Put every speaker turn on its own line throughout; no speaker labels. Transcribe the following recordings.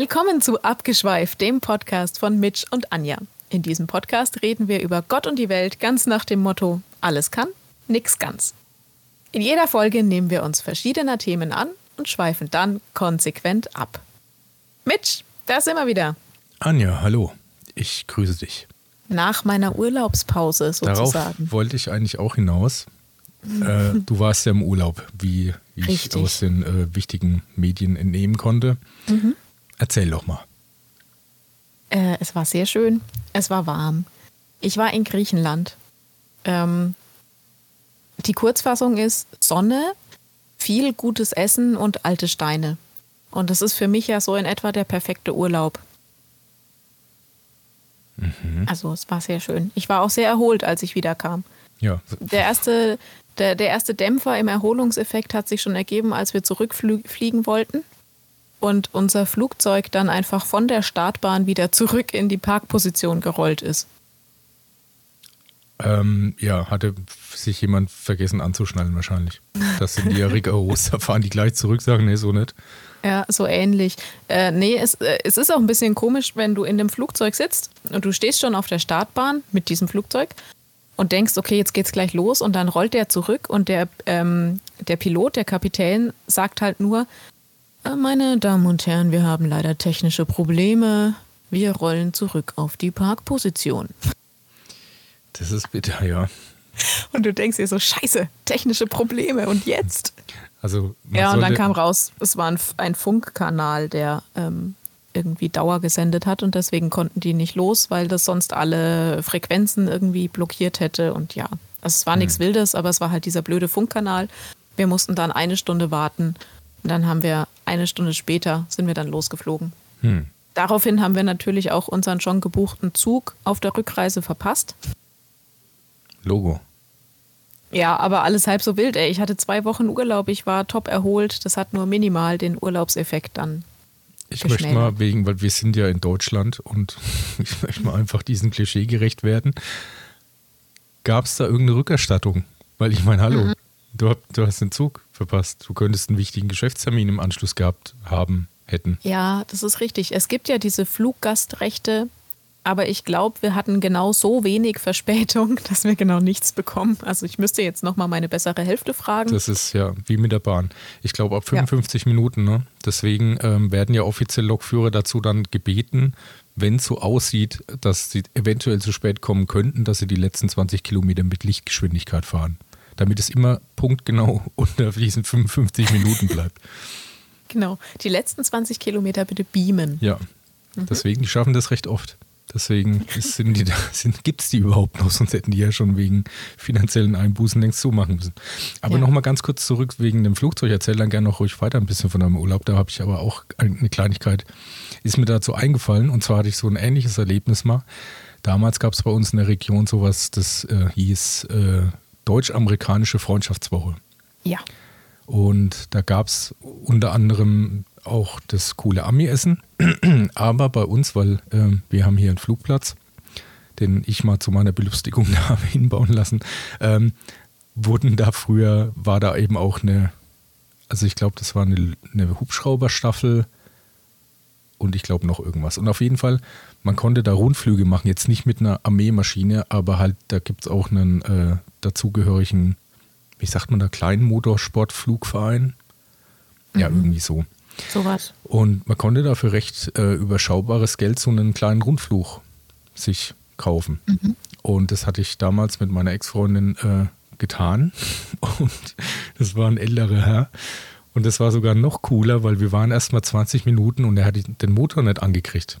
Willkommen zu Abgeschweift, dem Podcast von Mitch und Anja. In diesem Podcast reden wir über Gott und die Welt ganz nach dem Motto: alles kann, nix ganz. In jeder Folge nehmen wir uns verschiedener Themen an und schweifen dann konsequent ab. Mitch, da sind wir wieder.
Anja, hallo. Ich grüße dich.
Nach meiner Urlaubspause sozusagen.
Darauf wollte ich eigentlich auch hinaus. Äh, du warst ja im Urlaub, wie, ich aus den äh, wichtigen Medien entnehmen konnte. Mhm. Erzähl doch mal.
Äh, es war sehr schön. Es war warm. Ich war in Griechenland. Ähm, die Kurzfassung ist Sonne, viel gutes Essen und alte Steine. Und das ist für mich ja so in etwa der perfekte Urlaub. Mhm. Also es war sehr schön. Ich war auch sehr erholt, als ich wiederkam.
Ja.
Der erste, der, der erste Dämpfer im Erholungseffekt hat sich schon ergeben, als wir zurückfliegen wollten und unser Flugzeug dann einfach von der Startbahn wieder zurück in die Parkposition gerollt ist.
Ähm, ja, hatte sich jemand vergessen anzuschnallen wahrscheinlich. Das sind die Rigoros, da fahren die gleich zurück, sagen, nee, so nicht.
Ja, so ähnlich. Äh, nee, es, äh, es ist auch ein bisschen komisch, wenn du in dem Flugzeug sitzt und du stehst schon auf der Startbahn mit diesem Flugzeug und denkst, okay, jetzt geht's gleich los und dann rollt der zurück und der, ähm, der Pilot, der Kapitän, sagt halt nur, meine Damen und Herren, wir haben leider technische Probleme. Wir rollen zurück auf die Parkposition.
Das ist bitter, ja.
Und du denkst dir so, scheiße, technische Probleme und jetzt?
Also
ja, und dann kam raus, es war ein, ein Funkkanal, der ähm, irgendwie Dauer gesendet hat und deswegen konnten die nicht los, weil das sonst alle Frequenzen irgendwie blockiert hätte. Und ja, also es war hm. nichts Wildes, aber es war halt dieser blöde Funkkanal. Wir mussten dann eine Stunde warten und dann haben wir eine Stunde später sind wir dann losgeflogen. Hm. Daraufhin haben wir natürlich auch unseren schon gebuchten Zug auf der Rückreise verpasst.
Logo.
Ja, aber alles halb so wild, ey. Ich hatte zwei Wochen Urlaub, ich war top erholt. Das hat nur minimal den Urlaubseffekt dann.
Ich möchte mal wegen, weil wir sind ja in Deutschland und ich möchte mal einfach diesem Klischee gerecht werden. Gab es da irgendeine Rückerstattung? Weil ich meine, hallo, mhm. Du, du hast den Zug verpasst. Du könntest einen wichtigen Geschäftstermin im Anschluss gehabt haben, hätten.
Ja, das ist richtig. Es gibt ja diese Fluggastrechte aber ich glaube, wir hatten genau so wenig Verspätung, dass wir genau nichts bekommen. Also ich müsste jetzt nochmal meine bessere Hälfte fragen.
Das ist ja wie mit der Bahn. Ich glaube ab 55 ja. Minuten. Ne? Deswegen ähm, werden ja offiziell Lokführer dazu dann gebeten, wenn es so aussieht, dass sie eventuell zu spät kommen könnten, dass sie die letzten 20 Kilometer mit Lichtgeschwindigkeit fahren. Damit es immer punktgenau unter diesen 55 Minuten bleibt.
Genau. Die letzten 20 Kilometer bitte beamen.
Ja. Mhm. Deswegen, die schaffen das recht oft. Deswegen gibt es die überhaupt noch, sonst hätten die ja schon wegen finanziellen Einbußen längst zumachen müssen. Aber ja. nochmal ganz kurz zurück wegen dem Flugzeug. Erzähl dann gerne noch ruhig weiter ein bisschen von deinem Urlaub. Da habe ich aber auch eine Kleinigkeit, ist mir dazu eingefallen. Und zwar hatte ich so ein ähnliches Erlebnis mal. Damals gab es bei uns in der Region sowas, das äh, hieß äh, Deutsch-Amerikanische Freundschaftswoche.
Ja.
Und da gab es unter anderem auch das coole Ami-Essen. Aber bei uns, weil äh, wir haben hier einen Flugplatz, den ich mal zu meiner Belustigung da habe hinbauen lassen, ähm, wurden da früher, war da eben auch eine, also ich glaube, das war eine, eine Hubschrauberstaffel und ich glaube noch irgendwas. Und auf jeden Fall, man konnte da Rundflüge machen, jetzt nicht mit einer Armeemaschine, aber halt, da gibt es auch einen äh, dazugehörigen, wie sagt man da, kleinen Motorsportflugverein. Ja, mhm. irgendwie so.
Sowas.
Und man konnte dafür recht äh, überschaubares Geld so einen kleinen Rundflug sich kaufen. Mhm. Und das hatte ich damals mit meiner Ex-Freundin äh, getan. Und das war ein älterer Herr. Und das war sogar noch cooler, weil wir waren erst mal 20 Minuten und er hat den Motor nicht angekriegt.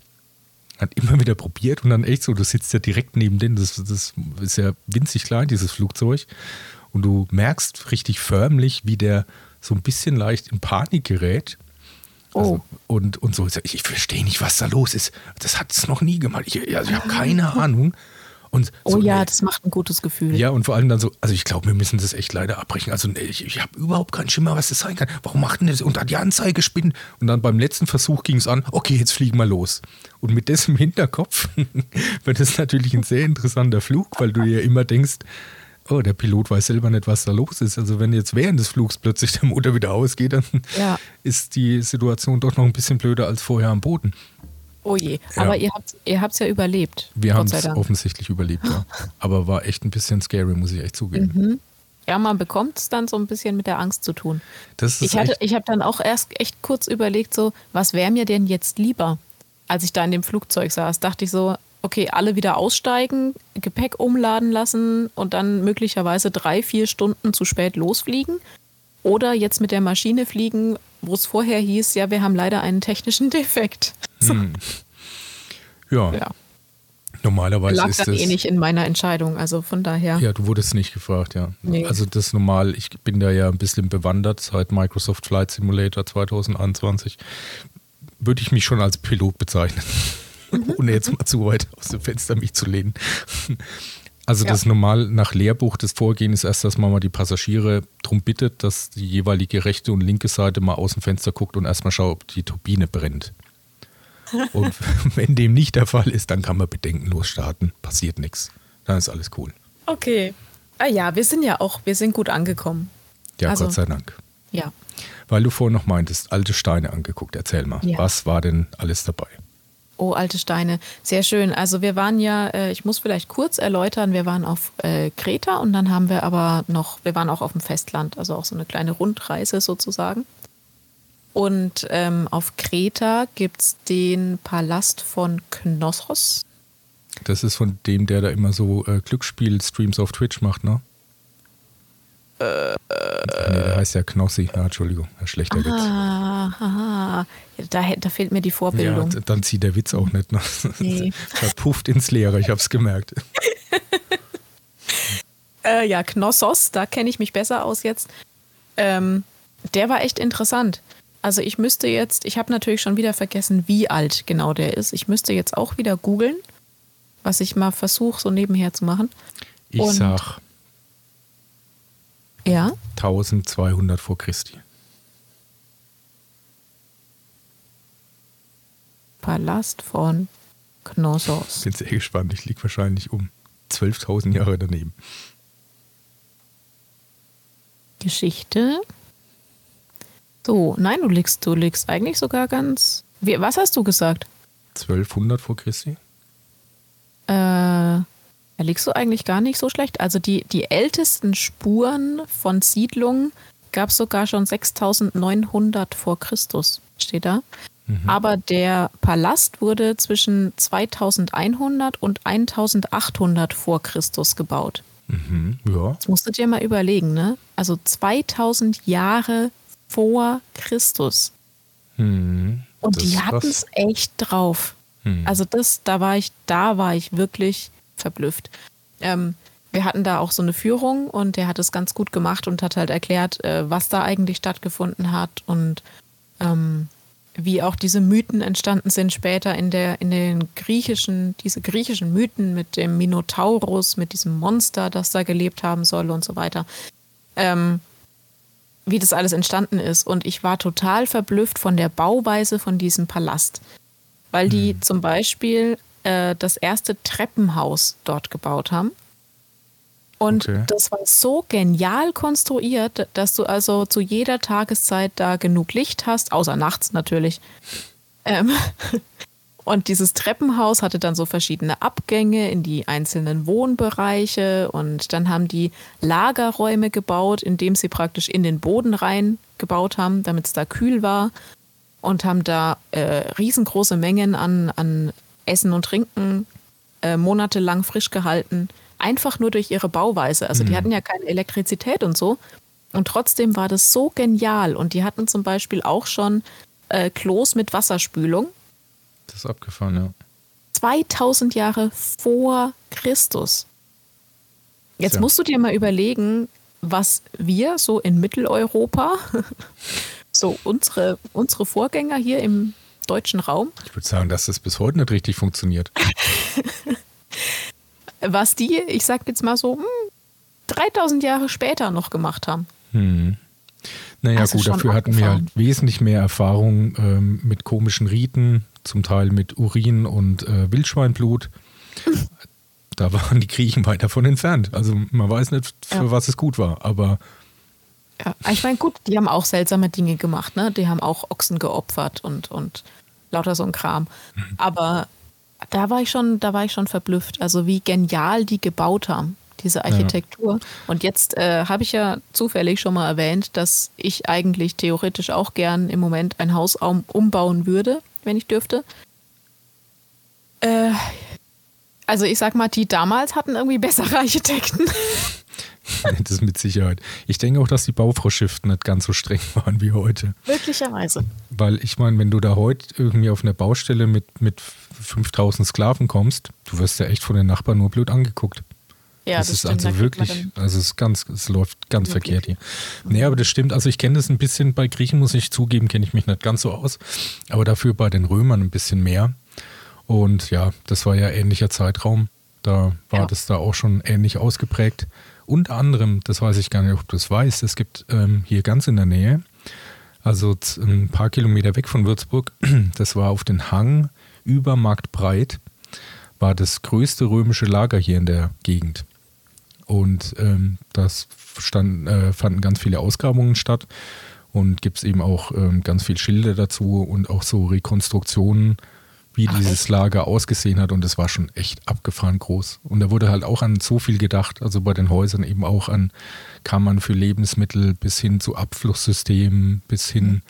Hat immer wieder probiert und dann echt so, du sitzt ja direkt neben dem, das, das ist ja winzig klein, dieses Flugzeug. Und du merkst richtig förmlich, wie der so ein bisschen leicht in Panik gerät also, oh. und, und so. Ich, ich verstehe nicht, was da los ist. Das hat es noch nie gemacht. Ich, also ich habe keine Ahnung. Und
oh
so,
ja, das macht ein gutes Gefühl.
Ja, und vor allem dann so, also ich glaube, wir müssen das echt leider abbrechen. Also ich, ich habe überhaupt keinen Schimmer, was das sein kann. Warum macht denn das? Und dann die Anzeige spinnen. Und dann beim letzten Versuch ging es an, okay, jetzt fliegen wir los. Und mit diesem Hinterkopf wird es natürlich ein sehr interessanter Flug, weil du ja immer denkst, oh, der Pilot weiß selber nicht, was da los ist. Also wenn jetzt während des Flugs plötzlich der Motor wieder ausgeht, dann
Ja.
ist die Situation doch noch ein bisschen blöder als vorher am Boden.
Oh je.
Ja.
Aber ihr habt ihr habt's ja überlebt.
Wir haben es offensichtlich überlebt, ja. Aber war echt ein bisschen scary, muss ich echt zugeben.
Mhm. Ja, man bekommt es dann so ein bisschen mit der Angst zu tun.
Das ist
Ich, hatte, ich habe dann auch erst echt kurz überlegt, so, was wäre mir denn jetzt lieber? Als ich da in dem Flugzeug saß, dachte ich so, okay, alle wieder aussteigen, Gepäck umladen lassen und dann möglicherweise drei, vier Stunden zu spät losfliegen. Oder jetzt mit der Maschine fliegen, wo es vorher hieß, ja, wir haben leider einen technischen Defekt. So,
ja,
ja.
normalerweise
Lag
ist
dann
das.
eh nicht in meiner Entscheidung. Also von daher.
Ja, du wurdest nicht gefragt, ja.
Nee.
Also das ist normal, ich bin da ja ein bisschen bewandert seit Microsoft Flight Simulator 2021. Würde ich mich schon als Pilot bezeichnen.
Mhm.
Ohne jetzt mal zu weit aus dem Fenster mich zu lehnen. Also
Ja.
das normal nach Lehrbuch das Vorgehen ist erst, dass man mal die Passagiere darum bittet, dass die jeweilige rechte und linke Seite mal aus dem Fenster guckt und erstmal schaut, ob die Turbine brennt. Und wenn dem nicht der Fall ist, dann kann man bedenkenlos starten. Passiert nichts. Dann ist alles cool.
Okay. Ah ja, wir sind ja auch, wir sind gut angekommen.
Ja,
Also-
Gott sei Dank.
Ja.
Weil du vorhin noch meintest, alte Steine angeguckt. Erzähl mal,
Ja.
was war denn alles dabei?
Oh, alte Steine. Sehr schön. Also wir waren ja, äh, ich muss vielleicht kurz erläutern, wir waren auf äh, Kreta und dann haben wir aber noch, wir waren auch auf dem Festland, also auch so eine kleine Rundreise sozusagen. Und ähm, auf Kreta gibt es den Palast von Knossos.
Das ist von dem, der da immer so äh, Glücksspiel-Streams auf Twitch macht, ne? Äh, nee, der heißt ja Knossi. Ja, Entschuldigung, ein schlechter Witz.
Ah, haha. Ja, da, da fehlt mir die
Ja,
Vorbildung.
d- dann zieht der Witz auch nicht. Ne?
Nee.
Verpufft ins Leere, ich hab's gemerkt.
Äh, ja, Knossos, da kenne ich mich besser aus jetzt. Ähm, der war echt interessant. Also ich müsste jetzt, ich habe natürlich schon wieder vergessen, wie alt genau der ist. Ich müsste jetzt auch wieder googeln, was ich mal versuche, so nebenher zu machen.
Ich
Und-
sag
Ja,
1200 vor Christi.
Palast von Knossos.
Bin sehr gespannt. Ich lieg wahrscheinlich um 12.000 Jahre daneben.
Geschichte. So, nein, du liegst, du liegst eigentlich sogar ganz. Wie, was hast du gesagt?
1200 vor Christi?
Äh, da liegst du eigentlich gar nicht so schlecht. Also die, die ältesten Spuren von Siedlungen gab es sogar schon 6900 vor Christus, steht da. Aber der Palast wurde zwischen 2100 und 1800 vor Christus gebaut.
Mhm, ja.
Das musst du dir mal überlegen, ne? Also 2000 Jahre vor Christus.
Hm,
Und die hatten es echt drauf.
Hm.
Also das, da war ich, da war ich wirklich verblüfft. Ähm, wir hatten da auch so eine Führung und der hat es ganz gut gemacht und hat halt erklärt, äh, was da eigentlich stattgefunden hat und ähm, wie auch diese Mythen entstanden sind später in der in den griechischen diese griechischen Mythen mit dem Minotaurus mit diesem Monster das da gelebt haben soll und so weiter ähm, wie das alles entstanden ist und ich war total verblüfft von der Bauweise von diesem Palast weil die zum Beispiel äh, das erste Treppenhaus dort gebaut haben und
Okay.
das war so genial konstruiert, dass du also zu jeder Tageszeit da genug Licht hast, außer nachts natürlich. Ähm, und dieses Treppenhaus hatte dann so verschiedene Abgänge in die einzelnen Wohnbereiche und dann haben die Lagerräume gebaut, indem sie praktisch in den Boden rein gebaut haben, damit es da kühl war und haben da äh, riesengroße Mengen an, an Essen und Trinken äh, monatelang frisch gehalten. Einfach nur durch ihre Bauweise. Also die hatten ja keine Elektrizität und so. Und trotzdem war das so genial. Und die hatten zum Beispiel auch schon äh, Klos mit Wasserspülung.
Das ist abgefahren, ja.
2000 Jahre vor Christus. Jetzt
Tja.
musst du dir mal überlegen, was wir so in Mitteleuropa, so unsere, unsere Vorgänger hier im deutschen Raum,
Ich würde sagen, dass das bis heute nicht richtig funktioniert.
was die, ich sag jetzt mal so, hm, 3000 Jahre später noch gemacht haben.
Hm. Naja,
Also
gut, dafür hatten wir
abgefahren.
halt wesentlich mehr Erfahrung ähm, mit komischen Riten, zum Teil mit Urin und äh, Wildschweinblut. da waren die Griechen weit davon entfernt. Also man weiß nicht, für ja. was es gut war, aber.
Ja, ich meine, gut, die haben auch seltsame Dinge gemacht, ne? Die haben auch Ochsen geopfert und, und lauter so ein Kram. Mhm. Aber da war ich schon, da war ich schon verblüfft. Also wie genial die gebaut haben, diese Architektur. Ja. Und jetzt äh, habe ich ja zufällig schon mal erwähnt, dass ich eigentlich theoretisch auch gern im Moment ein Haus umbauen würde, wenn ich dürfte. Äh, also ich sag mal, die damals hatten irgendwie bessere Architekten.
das mit Sicherheit. Ich denke auch, dass die Bauvorschriften nicht ganz so streng waren wie heute.
Möglicherweise.
Weil ich meine, wenn du da heute irgendwie auf einer Baustelle mit, mit 5000 Sklaven kommst, du wirst ja echt von den Nachbarn nur blöd angeguckt. Ja, das, das ist stimmt, also wirklich, also es ist ganz, es läuft ganz wirklich. verkehrt hier. Nee, aber das stimmt. Also ich kenne das ein bisschen bei Griechen, muss ich zugeben, kenne ich mich nicht ganz so aus. Aber dafür bei den Römern ein bisschen mehr. Und ja, das war ja ähnlicher Zeitraum. Da war ja. das da auch schon ähnlich ausgeprägt. Unter anderem, das weiß ich gar nicht, ob du das weißt, es gibt ähm, hier ganz in der Nähe, also ein paar Kilometer weg von Würzburg, das war auf den Hang über Marktbreit, war das größte römische Lager hier in der Gegend. Und ähm, das stand, äh, fanden ganz viele Ausgrabungen statt und gibt es eben auch ähm, ganz viele Schilder dazu und auch so Rekonstruktionen wie Ach, dieses echt? Lager ausgesehen hat und es war schon echt abgefahren groß. Und da wurde halt auch an so viel gedacht, also bei den Häusern eben auch an Kammern für Lebensmittel bis hin zu Abflusssystemen, bis hin mhm.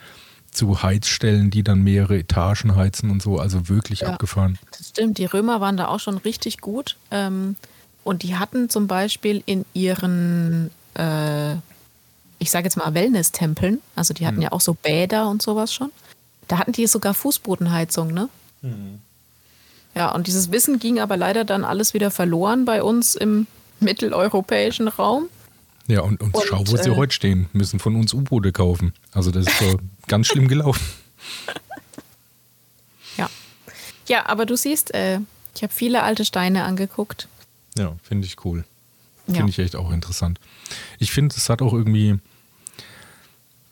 zu Heizstellen, die dann mehrere Etagen heizen und so, also wirklich ja, abgefahren.
Das stimmt, die Römer waren da auch schon richtig gut. Ähm, und die hatten zum Beispiel in ihren, äh, ich sage jetzt mal Wellness-Tempeln, also die hatten mhm. ja auch so Bäder und sowas schon. Da hatten die sogar Fußbodenheizung, ne? Mhm. Ja, und dieses Wissen ging aber leider dann alles wieder verloren bei uns im mitteleuropäischen Raum.
Ja, und, und, und schau, wo äh, sie heute stehen, müssen von uns U-Boote kaufen. Also das ist so ganz schlimm gelaufen.
Ja. Ja, aber du siehst, äh, ich habe viele alte Steine angeguckt.
Ja, finde ich cool. Finde ja. ich echt auch interessant. Ich finde, es hat auch irgendwie.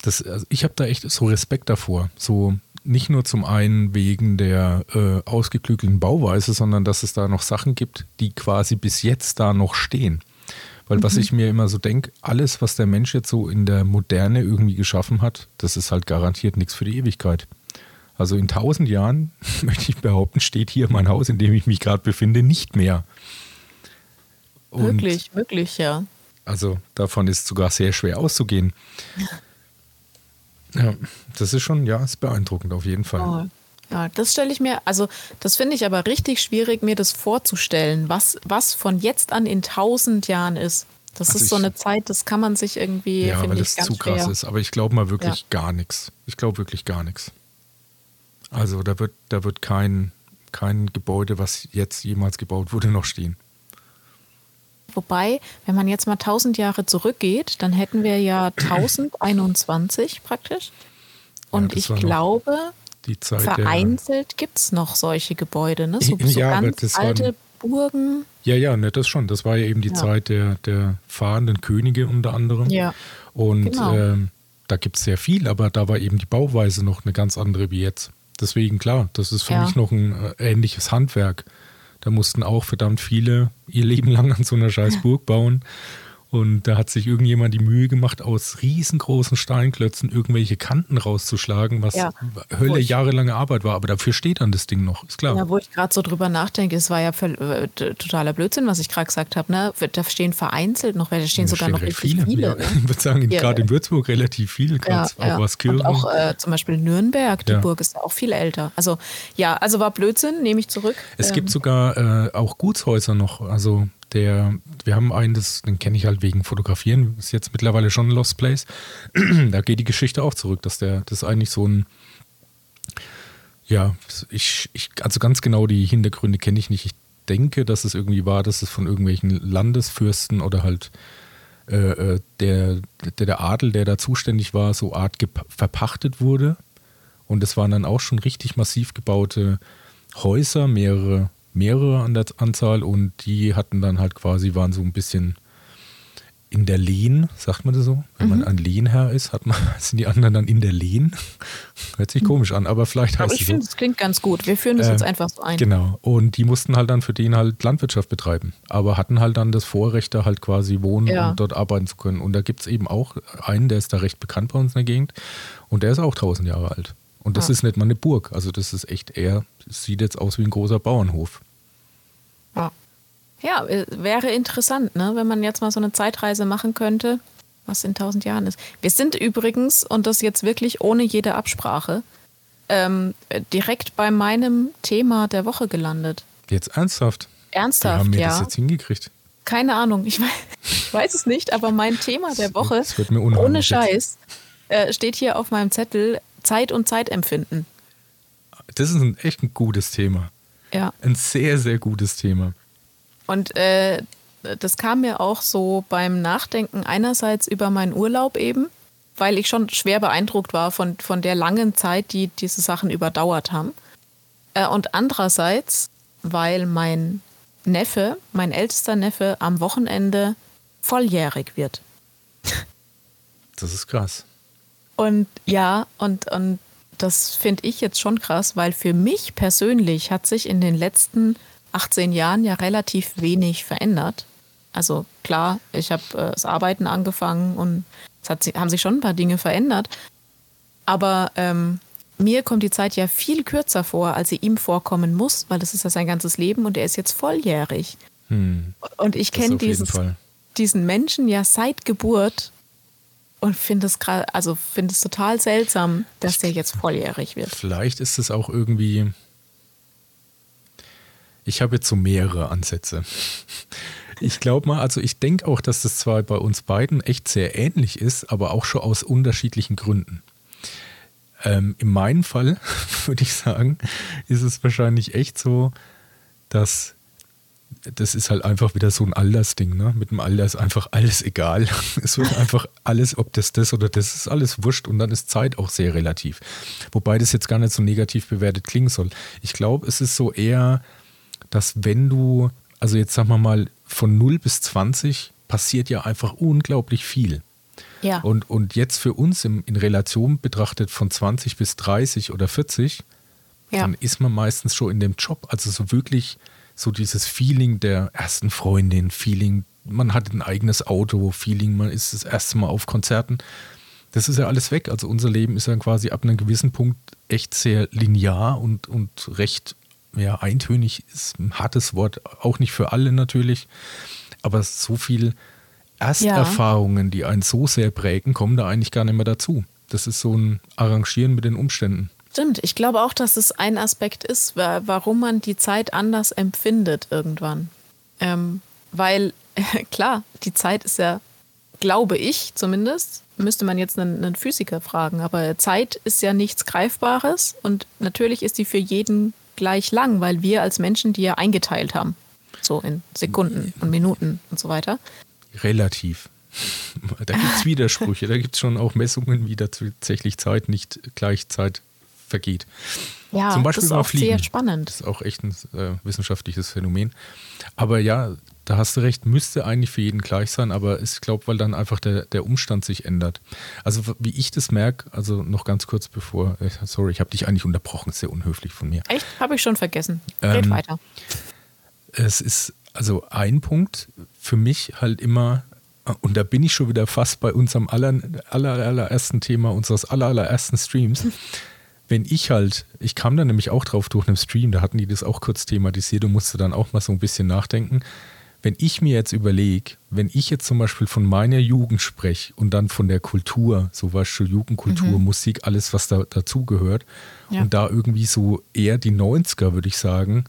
Das, also ich habe da echt so Respekt davor. So, nicht nur zum einen wegen der äh, ausgeklügelten Bauweise, sondern dass es da noch Sachen gibt, die quasi bis jetzt da noch stehen. Weil mhm. was ich mir immer so denke, alles, was der Mensch jetzt so in der Moderne irgendwie geschaffen hat, das ist halt garantiert nichts für die Ewigkeit. Also in tausend Jahren, möchte ich behaupten, steht hier mein Haus, in dem ich mich gerade befinde, nicht mehr.
Und wirklich, wirklich, ja.
Also davon ist sogar sehr schwer auszugehen. Ja, das ist schon, ja, ist beeindruckend auf jeden Fall. Oh.
Ja, das stelle ich mir, also das finde ich aber richtig schwierig, mir das vorzustellen, was, was von jetzt an in tausend Jahren ist. Das also ist so eine Zeit, das kann man sich irgendwie,
ja, weil das zu krass schwer. ist. Aber ich glaube mal wirklich ja. gar nichts. Ich glaube wirklich gar nichts. Also da wird, da wird kein, kein Gebäude, was jetzt jemals gebaut wurde, noch stehen.
Wobei, wenn man jetzt mal 1000 Jahre zurückgeht, dann hätten wir ja 1021 praktisch. Und ja, ich glaube, vereinzelt gibt es noch solche Gebäude, ne? so, so ja, ganz alte waren, Burgen.
Ja, ja, ne, das schon. Das war ja eben die ja. Zeit der, der fahrenden Könige unter anderem. Ja. Und genau. ähm, da gibt es sehr viel, aber da war eben die Bauweise noch eine ganz andere wie jetzt. Deswegen, klar, das ist für ja. mich noch ein äh, ähnliches Handwerk. Da mussten auch verdammt viele ihr Leben lang an so einer scheiß Burg bauen. Und da hat sich irgendjemand die Mühe gemacht, aus riesengroßen Steinklötzen irgendwelche Kanten rauszuschlagen, was ja, Hölle jahrelange Arbeit war. Aber dafür steht dann das Ding noch, ist klar.
Ja, wo ich gerade so drüber nachdenke, es war ja äh, totaler Blödsinn, was ich gerade gesagt habe. Ne? Da stehen vereinzelt noch, da stehen da sogar stehen noch richtig viele. viele
ja,
ne?
Ich würde sagen, ja. gerade in Würzburg relativ viele,
ja, auch was Kirchen. Und auch äh, zum Beispiel Nürnberg, die Burg ist auch viel älter. Also ja, also war Blödsinn, nehme ich zurück.
Es ähm, gibt sogar äh, auch Gutshäuser noch, also der, wir haben einen, das, den kenne ich halt wegen Fotografieren, ist jetzt mittlerweile schon ein Lost Place. da geht die Geschichte auch zurück, dass der, das ist eigentlich so ein, ja, ich, ich, also ganz genau die Hintergründe kenne ich nicht. Ich denke, dass es irgendwie war, dass es von irgendwelchen Landesfürsten oder halt äh, äh der, der, der Adel, der da zuständig war, so Art verpachtet wurde. Und es waren dann auch schon richtig massiv gebaute Häuser, mehrere mehrere an der Anzahl und die hatten dann halt quasi, waren so ein bisschen in der Lehn, sagt man das so? Wenn mhm. man ein Lehnherr ist, hat man, sind die anderen dann in der Lehn. Hört sich komisch an, aber vielleicht heißt aber
ich finde,
es
so. klingt ganz gut. Wir führen das äh, jetzt einfach so ein.
Genau. Und die mussten halt dann für den halt Landwirtschaft betreiben, aber hatten halt dann das Vorrecht, da halt quasi wohnen ja. und dort arbeiten zu können. Und da gibt es eben auch einen, der ist da recht bekannt bei uns in der Gegend und der ist auch 1000 Jahre alt. Und das ja. ist nicht mal eine Burg. Also das ist echt eher, sieht jetzt aus wie ein großer Bauernhof.
Ja. Ja, äh, wäre interessant, ne? wenn man jetzt mal so eine Zeitreise machen könnte, was in tausend Jahren ist. Wir sind übrigens, und das jetzt wirklich ohne jede Absprache, ähm, direkt bei meinem Thema der Woche gelandet.
Jetzt ernsthaft?
Ernsthaft,
Wie haben wir
ja.
das jetzt hingekriegt?
Keine Ahnung, ich weiß, ich weiß es nicht, aber mein Thema der Woche, ohne Scheiß, äh, steht hier auf meinem Zettel Zeit und Zeitempfinden.
Das ist ein echt ein gutes Thema.
Ja.
Ein sehr, sehr gutes Thema.
Und äh, das kam mir auch so beim Nachdenken einerseits über meinen Urlaub eben, weil ich schon schwer beeindruckt war von, von der langen Zeit, die diese Sachen überdauert haben. Äh, und andererseits, weil mein Neffe, mein ältester Neffe, am Wochenende volljährig wird.
Das ist krass.
Und ja, und, und das finde ich jetzt schon krass, weil für mich persönlich hat sich in den letzten 18 Jahren ja relativ wenig verändert. Also klar, ich habe äh, das Arbeiten angefangen und es hat, haben sich schon ein paar Dinge verändert. Aber ähm, mir kommt die Zeit ja viel kürzer vor, als sie ihm vorkommen muss, weil das ist ja sein ganzes Leben und er ist jetzt volljährig. Hm. Und ich kenne diesen Menschen ja seit Geburt und finde es gerade, also finde es total seltsam, dass der jetzt volljährig wird.
Vielleicht ist es auch irgendwie ich habe jetzt so mehrere Ansätze. Ich glaube mal, also ich denke auch, dass das zwar bei uns beiden echt sehr ähnlich ist, aber auch schon aus unterschiedlichen Gründen. Ähm, in meinem Fall würde ich sagen, ist es wahrscheinlich echt so, dass das ist halt einfach wieder so ein Altersding. Ne? Mit dem Alter ist einfach alles egal. Es wird einfach alles, ob das das oder das ist, alles wurscht und dann ist Zeit auch sehr relativ. Wobei das jetzt gar nicht so negativ bewertet klingen soll. Ich glaube, es ist so eher dass wenn du, also jetzt sagen wir mal, von 0 bis 20 passiert ja einfach unglaublich viel.
Ja.
Und, und jetzt für uns im, in Relation betrachtet von 20 bis 30 oder 40, ja. dann ist man meistens schon in dem Job. Also so wirklich so dieses Feeling der ersten Freundin, Feeling, man hat ein eigenes Auto, Feeling, man ist das erste Mal auf Konzerten. Das ist ja alles weg. Also unser Leben ist ja quasi ab einem gewissen Punkt echt sehr linear und, und recht ja, eintönig ist ein hartes Wort, auch nicht für alle natürlich, aber so viel Ersterfahrungen, ja. die einen so sehr prägen, kommen da eigentlich gar nicht mehr dazu. Das ist so ein Arrangieren mit den Umständen.
Stimmt, ich glaube auch, dass es ein Aspekt ist, warum man die Zeit anders empfindet irgendwann. Ähm, weil, klar, die Zeit ist ja, glaube ich zumindest, müsste man jetzt einen, einen Physiker fragen, aber Zeit ist ja nichts Greifbares und natürlich ist die für jeden gleich lang, weil wir als Menschen die ja eingeteilt haben. So in Sekunden und Minuten und so weiter.
Relativ. Da gibt es Widersprüche, da gibt es schon auch Messungen, wie tatsächlich Zeit nicht gleich Zeit vergeht.
Ja, Zum Beispiel das ist auch Fliegen. sehr spannend.
Das ist auch echt ein äh, wissenschaftliches Phänomen. Aber ja, da hast du recht, müsste eigentlich für jeden gleich sein, aber ich glaube, weil dann einfach der, der Umstand sich ändert. Also wie ich das merke, also noch ganz kurz bevor, äh, sorry, ich habe dich eigentlich unterbrochen, sehr unhöflich von mir.
Echt? Habe ich schon vergessen. Red ähm, weiter.
Es ist also ein Punkt für mich halt immer, und da bin ich schon wieder fast bei unserem aller, aller, allerersten Thema, unseres aller, allerersten Streams. Wenn ich halt, ich kam da nämlich auch drauf durch einen Stream, da hatten die das auch kurz thematisiert und musste dann auch mal so ein bisschen nachdenken wenn ich mir jetzt überlege, wenn ich jetzt zum Beispiel von meiner Jugend spreche und dann von der Kultur, so was schon Jugendkultur, mhm. Musik, alles, was da dazugehört, ja. und da irgendwie so eher die 90er, würde ich sagen,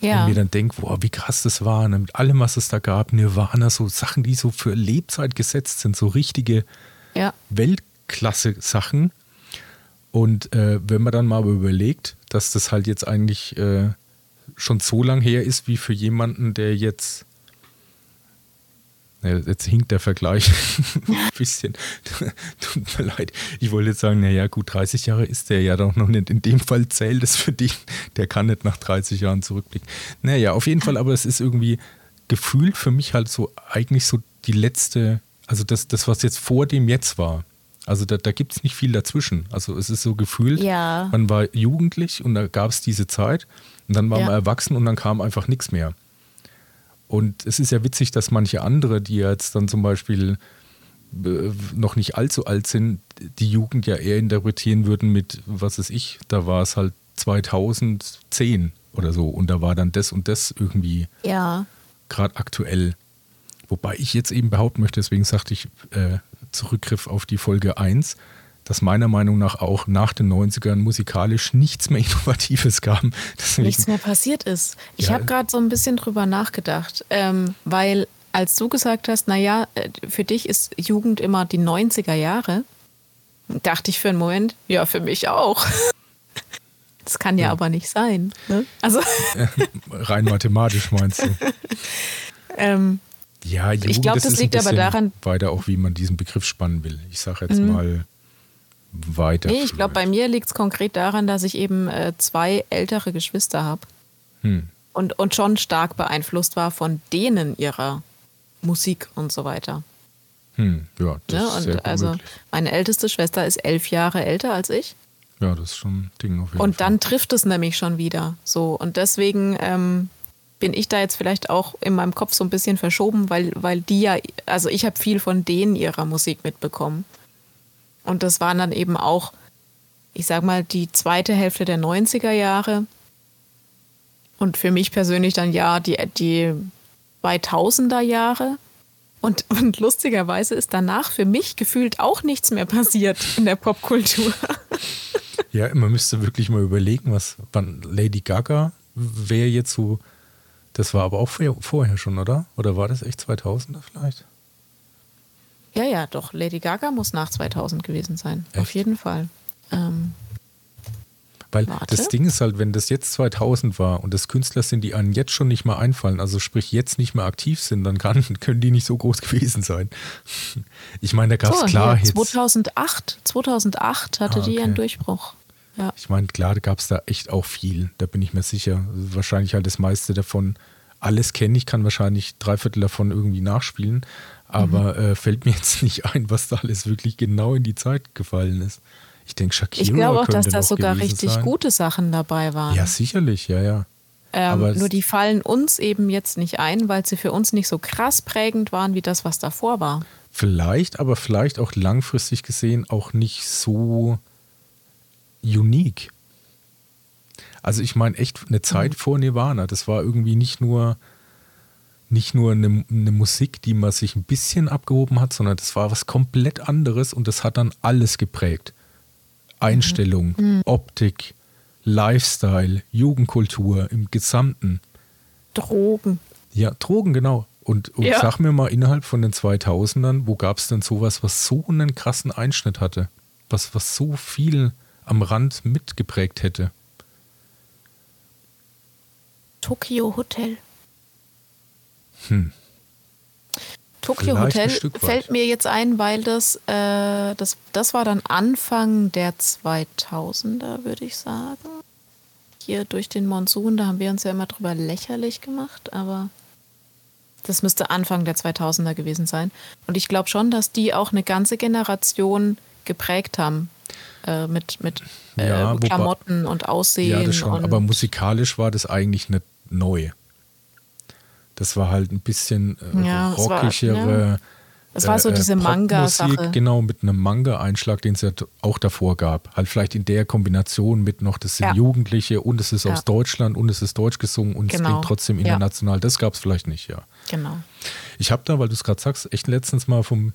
ja. und mir dann denke, boah, wie krass das war, ne, mit allem, was es da gab, Nirvana, so Sachen, die so für Lebzeit gesetzt sind, so richtige ja. Weltklasse-Sachen. Und äh, wenn man dann mal überlegt, dass das halt jetzt eigentlich äh, schon so lang her ist, wie für jemanden, der jetzt Jetzt hinkt der Vergleich ein bisschen. Tut mir leid. Ich wollte jetzt sagen, naja, gut, 30 Jahre ist der ja doch noch nicht. In dem Fall zählt es für dich. Der kann nicht nach 30 Jahren zurückblicken. Naja, auf jeden Fall, aber es ist irgendwie gefühlt für mich halt so eigentlich so die letzte Also das, das, was jetzt vor dem Jetzt war. Also da, da gibt es nicht viel dazwischen. Also es ist so gefühlt,
Ja.
man war jugendlich und da gab es diese Zeit und dann war
Ja.
man erwachsen und dann kam einfach nichts mehr. Und es ist ja witzig, dass manche andere, die jetzt dann zum Beispiel äh, noch nicht allzu alt sind, die Jugend ja eher interpretieren würden mit, was weiß ich, da war es halt 2010 oder so und da war dann das und das irgendwie
Ja.
gerade aktuell. Wobei ich jetzt eben behaupten möchte, deswegen sagte ich äh, Zurückgriff auf die Folge 1, dass meiner Meinung nach auch nach den 90ern musikalisch nichts mehr Innovatives gab. Deswegen,
nichts mehr passiert ist. Ich
Ja.
habe gerade so ein bisschen drüber nachgedacht, ähm, weil als du gesagt hast, naja, äh, für dich ist Jugend immer die 90er Jahre, dachte ich für einen Moment, ja, für mich auch. Das kann ja,
Ja.
aber nicht sein. Ne? Also,
rein mathematisch meinst du?
ähm,
Ja, Jugend,
glaub,
das
das
ist
liegt aber daran-
weiter auch, wie man diesen Begriff spannen will. Ich sage jetzt mal weiter.
nee, ich glaube, bei mir liegt es konkret daran, dass ich eben äh, zwei ältere Geschwister habe
Hm.
und, und schon stark beeinflusst war von denen ihrer Musik und so weiter.
Hm. Ja, das
Ne?
ist sehr
Und
gut
also
möglich.
meine älteste Schwester ist elf Jahre älter als ich.
Ja, das ist schon ein Ding auf jeden
Und
Fall.
dann trifft es nämlich schon wieder. So. Und deswegen ähm, bin ich da jetzt vielleicht auch in meinem Kopf so ein bisschen verschoben, weil, weil die ja, also ich habe viel von denen ihrer Musik mitbekommen. Und das waren dann eben auch, ich sag mal, die zweite Hälfte der 90er Jahre. Und für mich persönlich dann ja die, die 2000er Jahre. Und, und lustigerweise ist danach für mich gefühlt auch nichts mehr passiert in der Popkultur.
Ja, man müsste wirklich mal überlegen, was wann Lady Gaga wäre jetzt so. Das war aber auch vor- vorher schon, oder? Oder war das echt 2000er vielleicht?
Ja, ja, doch. Lady Gaga muss nach 2000 gewesen sein. Auf
Echt?
jeden Fall. Ähm,
Weil
Warte.
das Ding ist halt, wenn das jetzt 2000 war und das Künstler sind, die einem jetzt schon nicht mehr einfallen, also sprich jetzt nicht mehr aktiv sind, dann kann, können die nicht so groß gewesen sein. Ich meine, da gab es
so,
klar Hits.
2008, 2008 hatte
Ah,
die
okay.
einen Durchbruch. Ja.
Ich meine, klar, gab es da echt auch viel. Da bin ich mir sicher. Wahrscheinlich halt das meiste davon. Alles kenne ich, kann wahrscheinlich drei Viertel davon irgendwie nachspielen. Aber
Mhm.
äh, fällt mir jetzt nicht ein, was da alles wirklich genau in die Zeit gefallen ist. Ich denke, Shakira
Ich glaube auch, dass da sogar richtig
sein.
gute Sachen dabei waren.
Ja, sicherlich, ja, ja.
ähm, nur die fallen uns eben jetzt nicht ein, weil sie für uns nicht so krass prägend waren wie das, was davor war.
Vielleicht, aber vielleicht auch langfristig gesehen auch nicht so unique. Also ich meine echt eine Zeit vor Nirvana. Das war irgendwie nicht nur nicht nur eine, eine Musik, die man sich ein bisschen abgehoben hat, sondern das war was komplett anderes und das hat dann alles geprägt. Einstellung, Optik, Lifestyle, Jugendkultur im Gesamten.
Drogen.
Ja, Drogen, genau. Und, und
Ja.
sag mir mal, innerhalb von den 2000ern, wo gab es denn sowas, was so einen krassen Einschnitt hatte? Was, was so viel am Rand mitgeprägt hätte?
Tokyo Hotel.
Hm.
Tokyo
Vielleicht
Hotel fällt mir jetzt ein, weil das, äh, das, das war dann Anfang der 2000er, würde ich sagen. Hier durch den Monsun, da haben wir uns ja immer drüber lächerlich gemacht, aber das müsste Anfang der 2000er gewesen sein. Und ich glaube schon, dass die auch eine ganze Generation geprägt haben äh, mit, mit äh,
Ja, wobei-
Klamotten und Aussehen.
Ja, das schon.
und
Aber musikalisch war das eigentlich nicht neu. Das war halt ein bisschen äh,
Ja, es war-
rockigere.
Es war so
äh,
diese Manga-Sache.
Genau, mit einem Manga-Einschlag, den es ja auch davor gab. Halt vielleicht in der Kombination mit noch, das sind
Ja.
Jugendliche und es ist aus Deutschland und es ist deutsch gesungen und es
Genau.
klingt trotzdem
Ja.
international. Das gab es vielleicht nicht, ja.
Genau.
Ich habe da, weil du es gerade sagst, echt letztens mal vom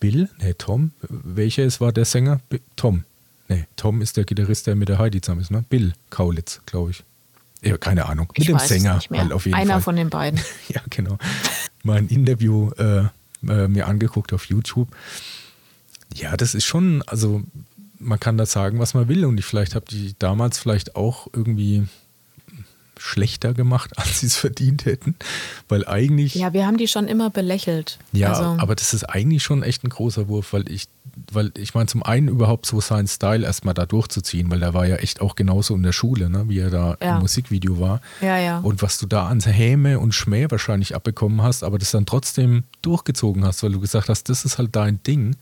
Bill, nee, Tom, welcher es war der Sänger? Bi- Tom. Nee, Tom ist der Gitarrist, der mit der Heidi zusammen ist, ne? Bill Kaulitz, glaube ich. Ja, keine Ahnung. Mit
Ich
dem
weiß es
Sänger halt auf jeden
Einer
Fall.
von den beiden.
ja, genau. Mal ein Interview äh, äh, mir angeguckt auf YouTube. Ja, das ist schon, also man kann da sagen, was man will. Und ich vielleicht habe die damals vielleicht auch irgendwie schlechter gemacht, als sie es verdient hätten. Weil eigentlich.
Ja, wir haben die schon immer belächelt.
Ja,
also,
aber das ist eigentlich schon echt ein großer Wurf, weil ich, weil ich meine, zum einen überhaupt so seinen Style erstmal da durchzuziehen, weil er war ja echt auch genauso in der Schule, ne, wie er da
Ja.
im Musikvideo war.
Ja, ja.
Und was du da an Häme und Schmäh wahrscheinlich abbekommen hast, aber das dann trotzdem durchgezogen hast, weil du gesagt hast, das ist halt dein Ding.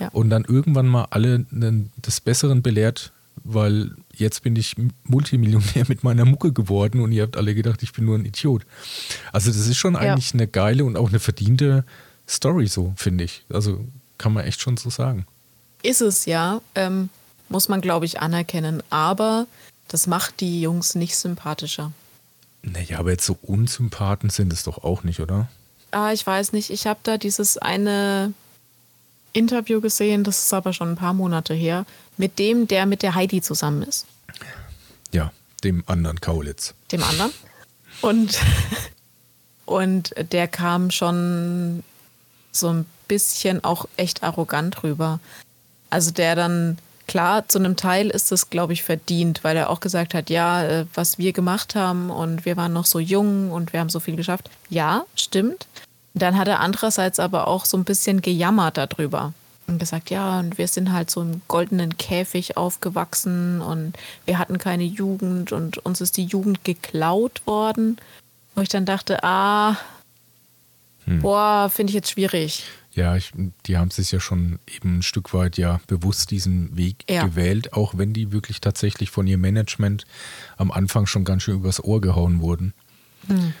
Ja.
Und dann irgendwann mal alle des Besseren belehrt, weil jetzt bin ich Multimillionär mit meiner Mucke geworden und ihr habt alle gedacht, ich bin nur ein Idiot. Also das ist schon
Ja.
eigentlich eine geile und auch eine verdiente Story so, finde ich. Also kann man echt schon so sagen.
Ist es ja, ähm, muss man glaube ich anerkennen. Aber das macht die Jungs nicht sympathischer.
Naja, aber jetzt so Unsympathen sind es doch auch nicht, oder?
Ah, ich weiß nicht. Ich habe da dieses eine Interview gesehen, das ist aber schon ein paar Monate her, mit dem, der mit der Heidi zusammen ist,
Ja, dem anderen Kaulitz.
dem anderen. Und, und der kam schon so ein bisschen auch echt arrogant rüber. Also der dann, klar, zu einem Teil ist das, glaube ich, verdient, weil er auch gesagt hat, ja, äh, was wir gemacht haben und wir waren noch so jung und wir haben so viel geschafft. Ja, stimmt. Dann hat er andererseits aber auch so ein bisschen gejammert darüber und gesagt, ja, und wir sind halt so im goldenen Käfig aufgewachsen und wir hatten keine Jugend und uns ist die Jugend geklaut worden. Wo ich dann dachte, ah, boah, finde ich jetzt schwierig.
Ja, ich, die haben sich ja schon eben ein Stück weit ja bewusst diesen Weg
Ja.
gewählt, auch wenn die wirklich tatsächlich von ihrem Management am Anfang schon ganz schön übers Ohr gehauen wurden.
Hm.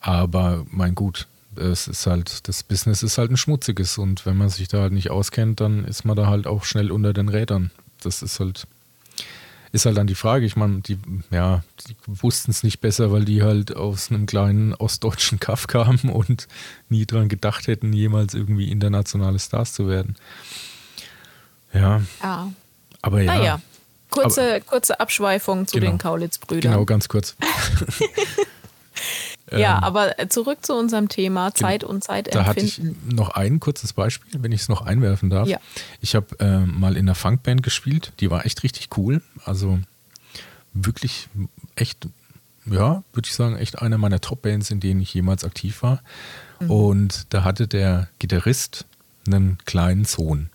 Aber mein gut, es ist halt, das Business ist halt ein schmutziges und wenn man sich da halt nicht auskennt, dann ist man da halt auch schnell unter den Rädern. Das ist halt, ist halt dann die Frage. Ich meine, die, ja, die wussten es nicht besser, weil die halt aus einem kleinen ostdeutschen Kaff kamen und nie dran gedacht hätten, jemals irgendwie internationale Stars zu werden. Ja,
Ja.
aber ja.
Naja, kurze, kurze Abschweifung zu
Genau.
den Kaulitz-Brüdern.
Genau, ganz kurz.
ja,
Ähm,
aber zurück zu unserem Thema Zeit und
Da hatte ich
Zeitempfinden.
noch ein kurzes Beispiel, wenn ich es noch einwerfen darf.
Ja.
Ich habe äh, mal in einer Funkband gespielt, die war echt richtig cool. Also wirklich echt, ja, würde ich sagen, echt eine meiner Top-Bands, in denen ich jemals aktiv war.
Mhm.
Und da hatte der Gitarrist einen kleinen Sohn.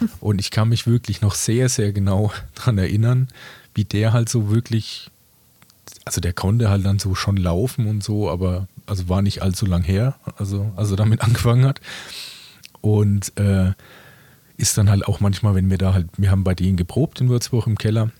Und ich kann mich wirklich noch sehr, sehr genau daran erinnern, wie der halt so wirklich also der konnte halt dann so schon laufen und so, aber also war nicht allzu lang her, also als er damit angefangen hat. Und äh, ist dann halt auch manchmal, wenn wir da halt, wir haben bei denen geprobt in Würzburg im Keller,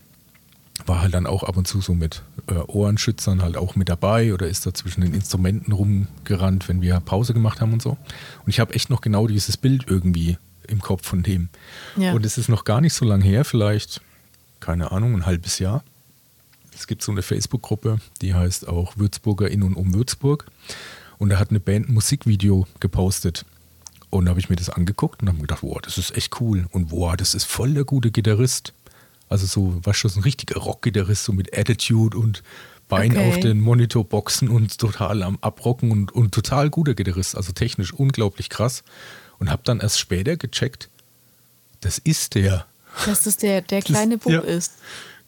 war halt dann auch ab und zu so mit äh, Ohrenschützern halt auch mit dabei oder ist da zwischen den Instrumenten rumgerannt, wenn wir Pause gemacht haben und so. Und ich habe echt noch genau dieses Bild irgendwie im Kopf von dem.
Ja.
Und es ist noch gar nicht so lang her, vielleicht, keine Ahnung, ein halbes Jahr. Es gibt so eine Facebook-Gruppe, die heißt auch Würzburger in und um Würzburg. Und da hat eine Band ein Musikvideo gepostet. Und da habe ich mir das angeguckt und habe mir gedacht, wow, das ist echt cool. Und wow, das ist voll der gute Gitarrist. Also so, weißt du, so ein richtiger Rock-Gitarrist, so mit Attitude und Bein
Okay.
auf den Monitorboxen und total am Abrocken und, und total guter Gitarrist. Also technisch unglaublich krass. Und habe dann erst später gecheckt, das ist der.
Dass das der, der kleine Bub
ja.
ist.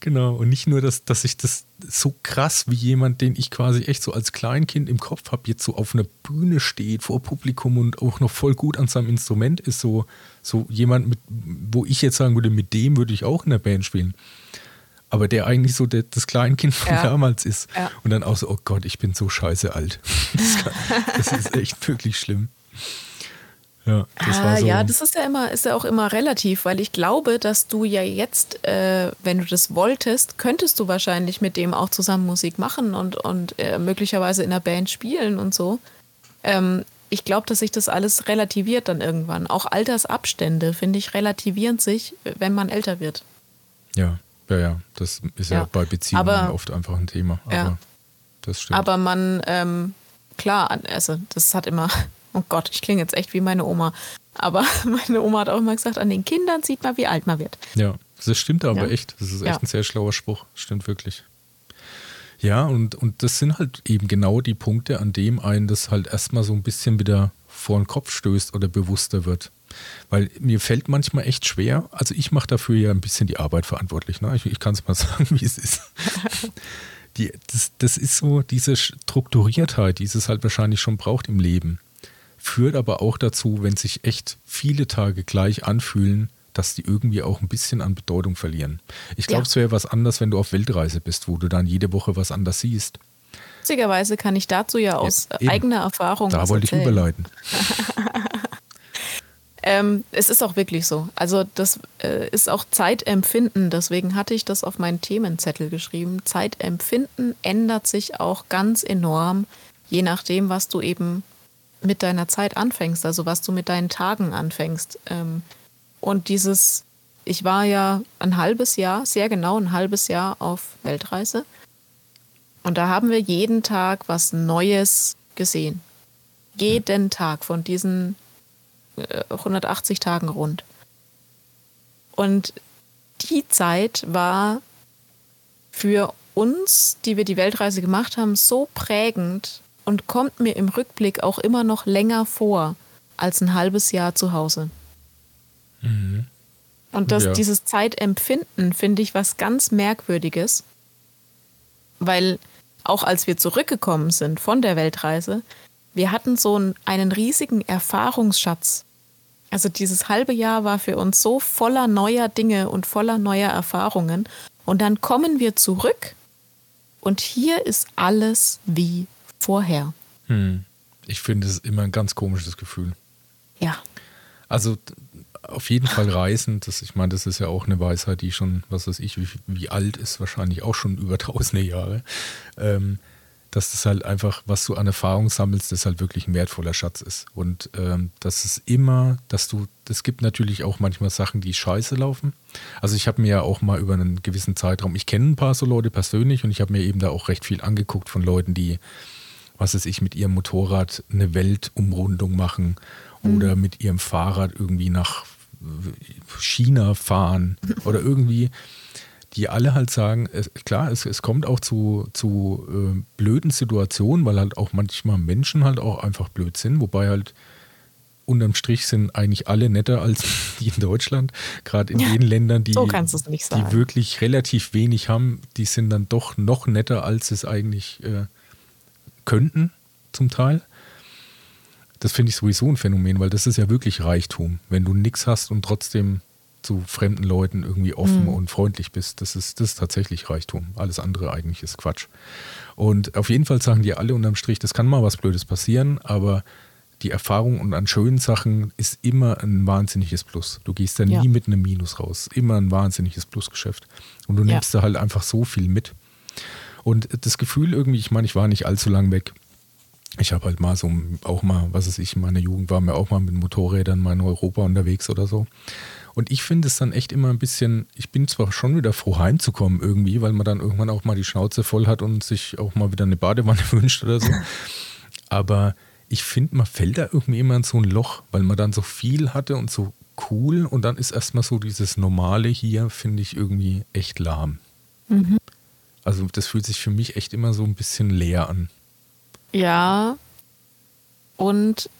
Genau, und nicht nur, dass, dass ich das so krass wie jemand, den ich quasi echt so als Kleinkind im Kopf habe, jetzt so auf einer Bühne steht vor Publikum und auch noch voll gut an seinem Instrument ist, so, so jemand, mit, wo ich jetzt sagen würde, mit dem würde ich auch in der Band spielen. Aber der eigentlich so der, das Kleinkind von
Ja.
damals ist.
Ja.
Und dann auch so, oh Gott, ich bin so scheiße alt. Das, kann, das ist echt wirklich schlimm. Ja, das
ah,
so.
ja, das ist ja immer, ist ja auch immer relativ, weil ich glaube, dass du ja jetzt, äh, wenn du das wolltest, könntest du wahrscheinlich mit dem auch zusammen Musik machen und, und äh, möglicherweise in einer Band spielen und so. Ähm, ich glaube, dass sich das alles relativiert dann irgendwann. Auch Altersabstände, finde ich, relativieren sich, wenn man älter wird.
ja, ja, ja, das ist ja,
Ja.
bei Beziehungen
Aber-
oft einfach ein Thema. Aber
Ja.
das stimmt.
Aber man, ähm, klar, also das hat immer, oh Gott, ich klinge jetzt echt wie meine Oma. Aber meine Oma hat auch immer gesagt, an den Kindern sieht man, wie alt man wird.
Ja, das stimmt aber
Ja.
echt. Das ist echt
Ja.
ein sehr schlauer Spruch. Stimmt wirklich. Ja, und, und das sind halt eben genau die Punkte, an dem einen das halt erstmal so ein bisschen wieder vor den Kopf stößt oder bewusster wird. Weil mir fällt manchmal echt schwer, also ich mache dafür ja ein bisschen die Arbeit verantwortlich. Ne? Ich, ich kann es mal sagen, wie es ist. Die, das, das ist so diese Strukturiertheit, die es halt wahrscheinlich schon braucht im Leben. Führt aber auch dazu, wenn sich echt viele Tage gleich anfühlen, dass die irgendwie auch ein bisschen an Bedeutung verlieren. Ich glaube, ja. es wäre was anders, wenn du auf Weltreise bist, wo du dann jede Woche was anders siehst.
Witzigerweise kann ich dazu ja aus ja, eigener Erfahrung.
Da wollte ich überleiten.
ähm, es ist auch wirklich so. Also das äh, ist auch Zeitempfinden. Deswegen hatte ich das auf meinen Themenzettel geschrieben. Zeitempfinden ändert sich auch ganz enorm, je nachdem, was du eben mit deiner Zeit anfängst, also was du mit deinen Tagen anfängst. Ähm, und dieses, ich war ja ein halbes Jahr, sehr genau ein halbes Jahr auf Weltreise. Und da haben wir jeden Tag was Neues gesehen. Jeden Tag von diesen 180 äh, Tagen rund. Und die Zeit war für uns, die wir die Weltreise gemacht haben, so prägend und kommt mir im Rückblick auch immer noch länger vor als ein halbes Jahr zu Hause. Mhm. Und das, ja. dieses Zeitempfinden finde ich was ganz Merkwürdiges, weil auch als wir zurückgekommen sind von der Weltreise, wir hatten so einen, einen riesigen Erfahrungsschatz. Also dieses halbe Jahr war für uns so voller neuer Dinge und voller neuer Erfahrungen. Und dann kommen wir zurück und hier ist alles wie vorher.
Hm. Ich finde es immer ein ganz komisches Gefühl.
Ja.
Also auf jeden Fall reisen, das, ich meine, das ist ja auch eine Weisheit, die schon, was weiß ich, wie, wie alt ist, wahrscheinlich auch schon über tausende Jahre. Ähm, dass das halt einfach, was du an Erfahrung sammelst, das halt wirklich ein wertvoller Schatz ist. Und ähm, das ist immer, dass du, es gibt natürlich auch manchmal Sachen, die scheiße laufen. Also ich habe mir ja auch mal über einen gewissen Zeitraum, ich kenne ein paar so Leute persönlich und ich habe mir eben da auch recht viel angeguckt von Leuten, die, was weiß ich, mit ihrem Motorrad eine Weltumrundung machen mhm. oder mit ihrem Fahrrad irgendwie nach China fahren oder irgendwie, die alle halt sagen, es, klar, es, es kommt auch zu, zu äh, blöden Situationen, weil halt auch manchmal Menschen halt auch einfach blöd sind, wobei halt unterm Strich sind eigentlich alle netter als die in Deutschland. Gerade in ja, den Ländern, die,
so
die wirklich relativ wenig haben, die sind dann doch noch netter, als es eigentlich äh, könnten, zum Teil. Das finde ich sowieso ein Phänomen, weil das ist ja wirklich Reichtum. Wenn du nichts hast und trotzdem zu fremden Leuten irgendwie offen mhm. und freundlich bist, das ist, das ist tatsächlich Reichtum. Alles andere eigentlich ist Quatsch. Und auf jeden Fall sagen die alle unterm Strich, das kann mal was Blödes passieren, aber die Erfahrung und an schönen Sachen ist immer ein wahnsinniges Plus. Du gehst da ja. nie mit einem Minus raus. Immer ein wahnsinniges Plusgeschäft. Und du nimmst ja. da halt einfach so viel mit. Und das Gefühl irgendwie, ich meine, ich war nicht allzu lang weg ich habe halt mal so, auch mal, was weiß ich, in meiner Jugend war mir auch mal mit Motorrädern mal in Europa unterwegs oder so. Und ich finde es dann echt immer ein bisschen, ich bin zwar schon wieder froh heimzukommen irgendwie, weil man dann irgendwann auch mal die Schnauze voll hat und sich auch mal wieder eine Badewanne wünscht oder so. Aber ich finde, man fällt da irgendwie immer in so ein Loch, weil man dann so viel hatte und so cool und dann ist erstmal so dieses Normale hier, finde ich irgendwie echt lahm. Mhm. Also das fühlt sich für mich echt immer so ein bisschen leer an.
Ja. Und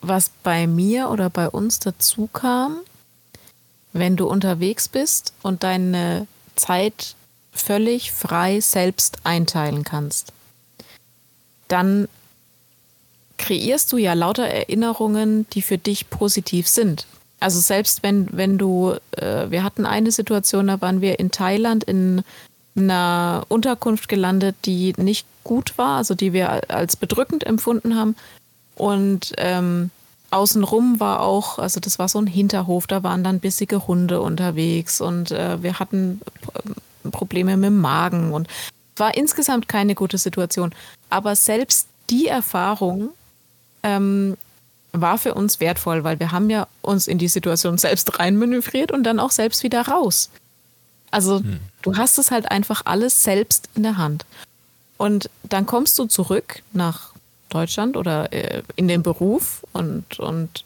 was bei mir oder bei uns dazu kam, wenn du unterwegs bist und deine Zeit völlig frei selbst einteilen kannst, dann kreierst du ja lauter Erinnerungen, die für dich positiv sind. Also selbst wenn, wenn du, äh, wir hatten eine Situation, da waren wir in Thailand in einer Unterkunft gelandet, die nicht gut war, also die wir als bedrückend empfunden haben. Und ähm, außenrum war auch, also das war so ein Hinterhof, da waren dann bissige Hunde unterwegs und äh, wir hatten Probleme mit dem Magen und war insgesamt keine gute Situation. Aber selbst die Erfahrung ähm, war für uns wertvoll, weil wir haben ja uns in die Situation selbst reinmanövriert und dann auch selbst wieder raus. Also hm. du hast es halt einfach alles selbst in der Hand. Und dann kommst du zurück nach Deutschland oder äh, in den Beruf und, und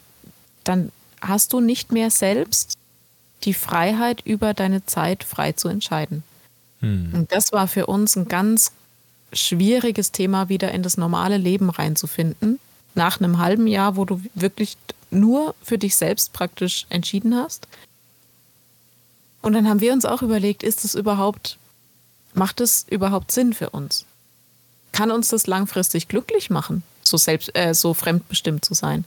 dann hast du nicht mehr selbst die Freiheit, über deine Zeit frei zu entscheiden. Hm. Und das war für uns ein ganz schwieriges Thema, wieder in das normale Leben reinzufinden. Nach einem halben Jahr, wo du wirklich nur für dich selbst praktisch entschieden hast. Und dann haben wir uns auch überlegt, ist es überhaupt, macht es überhaupt Sinn für uns? Kann uns das langfristig glücklich machen, so selbst, äh, so fremdbestimmt zu sein.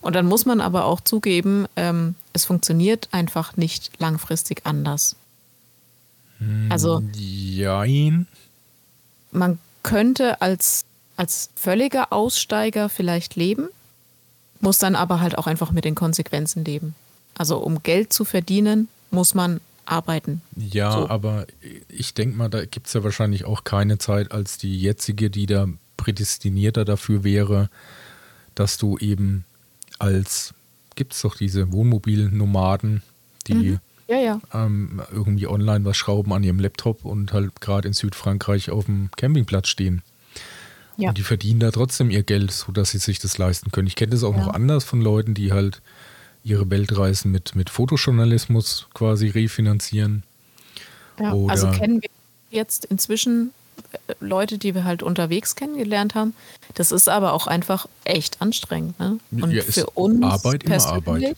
Und dann muss man aber auch zugeben, ähm, es funktioniert einfach nicht langfristig anders. Also
Jein.
man könnte als, als völliger Aussteiger vielleicht leben, muss dann aber halt auch einfach mit den Konsequenzen leben. Also um Geld zu verdienen, muss man arbeiten.
Ja,
So.
aber ich denke mal, da gibt es ja wahrscheinlich auch keine Zeit als die jetzige, die da prädestinierter dafür wäre, dass du eben als, gibt es doch diese Wohnmobilnomaden, die
Ja, ja.
ähm, irgendwie online was schrauben an ihrem Laptop und halt gerade in Südfrankreich auf dem Campingplatz stehen.
Ja.
Und die verdienen da trotzdem ihr Geld, sodass sie sich das leisten können. Ich kenne das auch noch anders von Leuten, die halt ihre Weltreisen mit, mit Fotojournalismus quasi refinanzieren.
ja.
Oder-
Also kennen wir jetzt inzwischen äh, Leute, die wir halt unterwegs kennengelernt haben. Das ist aber auch einfach echt anstrengend. Ne? Und
Ja,
für uns
Arbeit immer Arbeit.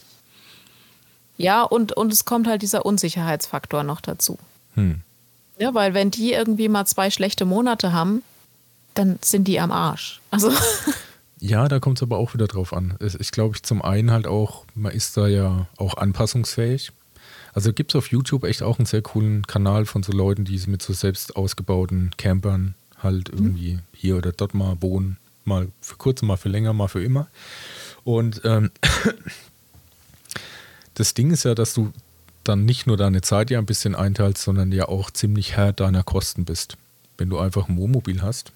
Ja, und, und es kommt halt dieser Unsicherheitsfaktor noch dazu.
Hm.
Ja, weil wenn die irgendwie mal zwei schlechte Monate haben, dann sind die am Arsch. Also
Ja, da kommt es aber auch wieder drauf an. Ich glaube, ich zum einen halt auch, man ist da ja auch anpassungsfähig. Also gibt es auf YouTube echt auch einen sehr coolen Kanal von so Leuten, die mit so selbst ausgebauten Campern halt irgendwie hier oder dort mal wohnen. Mal für kurz, mal für länger, mal für immer. Und ähm, das Ding ist ja, dass du dann nicht nur deine Zeit ja ein bisschen einteilst, sondern ja auch ziemlich Herr deiner Kosten bist. Wenn du einfach ein Wohnmobil hast,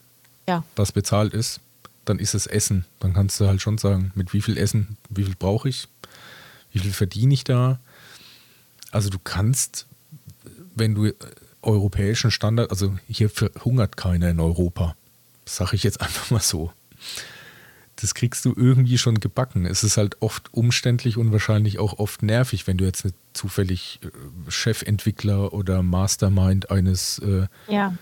ja,
was bezahlt ist, dann ist es Essen. Dann kannst du halt schon sagen, mit wie viel Essen, wie viel brauche ich, wie viel verdiene ich da. Also du kannst, wenn du äh, europäischen Standard, also hier verhungert keiner in Europa, sage ich jetzt einfach mal so. Das kriegst du irgendwie schon gebacken. Es ist halt oft umständlich und wahrscheinlich auch oft nervig, wenn du jetzt nicht zufällig äh, Chefentwickler oder Mastermind eines äh,
ja.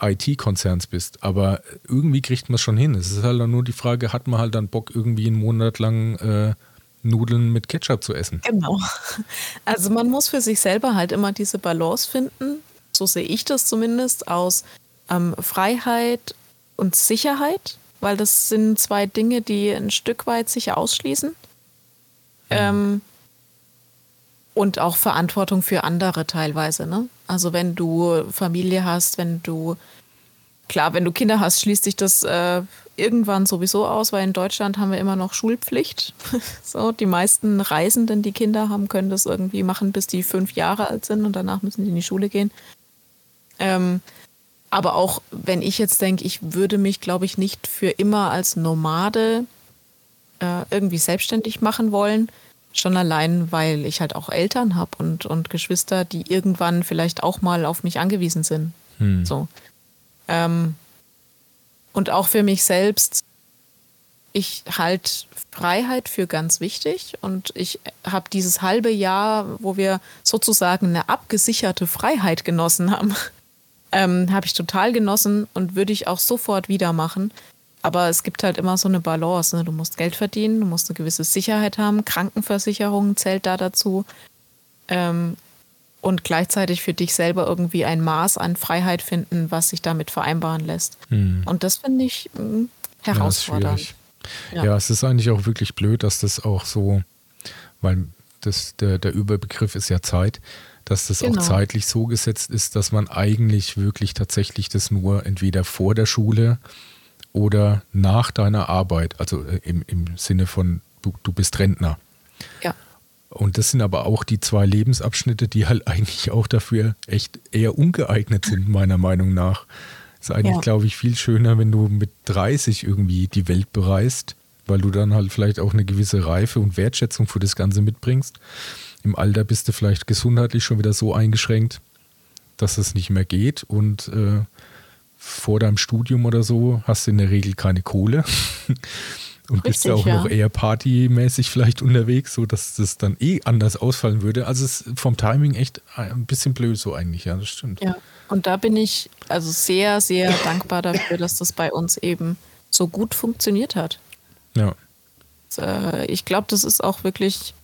IT-Konzerns bist. Aber irgendwie kriegt man es schon hin. Es ist halt dann nur die Frage, hat man halt dann Bock, irgendwie einen Monat lang äh, Nudeln mit Ketchup zu essen?
Genau. Also man muss für sich selber halt immer diese Balance finden, so sehe ich das zumindest, aus ähm, Freiheit und Sicherheit, weil das sind zwei Dinge, die ein Stück weit sich ausschließen. Ähm, und auch Verantwortung für andere teilweise. Ne? Also wenn du Familie hast, wenn du, klar, wenn du Kinder hast, schließt sich das äh, irgendwann sowieso aus, weil in Deutschland haben wir immer noch Schulpflicht. so, die meisten Reisenden, die Kinder haben, können das irgendwie machen, bis die fünf Jahre alt sind und danach müssen die in die Schule gehen. Ähm, aber auch wenn ich jetzt denke, ich würde mich, glaube ich, nicht für immer als Nomade äh, irgendwie selbstständig machen wollen. Schon allein, weil ich halt auch Eltern habe und, und Geschwister, die irgendwann vielleicht auch mal auf mich angewiesen sind.
Hm.
So. Ähm, und auch für mich selbst, ich halte Freiheit für ganz wichtig und ich habe dieses halbe Jahr, wo wir sozusagen eine abgesicherte Freiheit genossen haben, ähm, habe ich total genossen und würde ich auch sofort wieder machen. Aber es gibt halt immer so eine Balance. Ne? Du musst Geld verdienen, du musst eine gewisse Sicherheit haben. Krankenversicherung zählt da dazu. Ähm, und gleichzeitig für dich selber irgendwie ein Maß an Freiheit finden, was sich damit vereinbaren lässt.
Hm.
Und das finde ich mh,
Ja, ist
herausfordernd. Ja.
Ja. es ist eigentlich auch wirklich blöd, dass das auch so, weil das, der, der Überbegriff ist ja Zeit, dass das
Genau.
auch zeitlich so gesetzt ist, dass man eigentlich wirklich tatsächlich das nur entweder vor der Schule oder nach deiner Arbeit, also äh, im, im Sinne von du, du bist Rentner.
ja.
Und das sind aber auch die zwei Lebensabschnitte, die halt eigentlich auch dafür echt eher ungeeignet sind, meiner Meinung nach. Ist eigentlich,
Ja.
glaube ich, viel schöner, wenn du mit 30 irgendwie die Welt bereist, weil du dann halt vielleicht auch eine gewisse Reife und Wertschätzung für das Ganze mitbringst. Im Alter bist du vielleicht gesundheitlich schon wieder so eingeschränkt, dass es nicht mehr geht und äh, vor deinem Studium oder so hast du in der Regel keine Kohle und bist
Richtig,
ja auch
ja.
noch eher partymäßig vielleicht unterwegs, so dass das dann eh anders ausfallen würde. Also es ist vom Timing echt ein bisschen blöd so eigentlich, ja, das stimmt.
Ja, und da bin ich also sehr, sehr dankbar dafür, dass das bei uns eben so gut funktioniert hat.
Ja,
Äh, Ich glaube, das ist auch wirklich,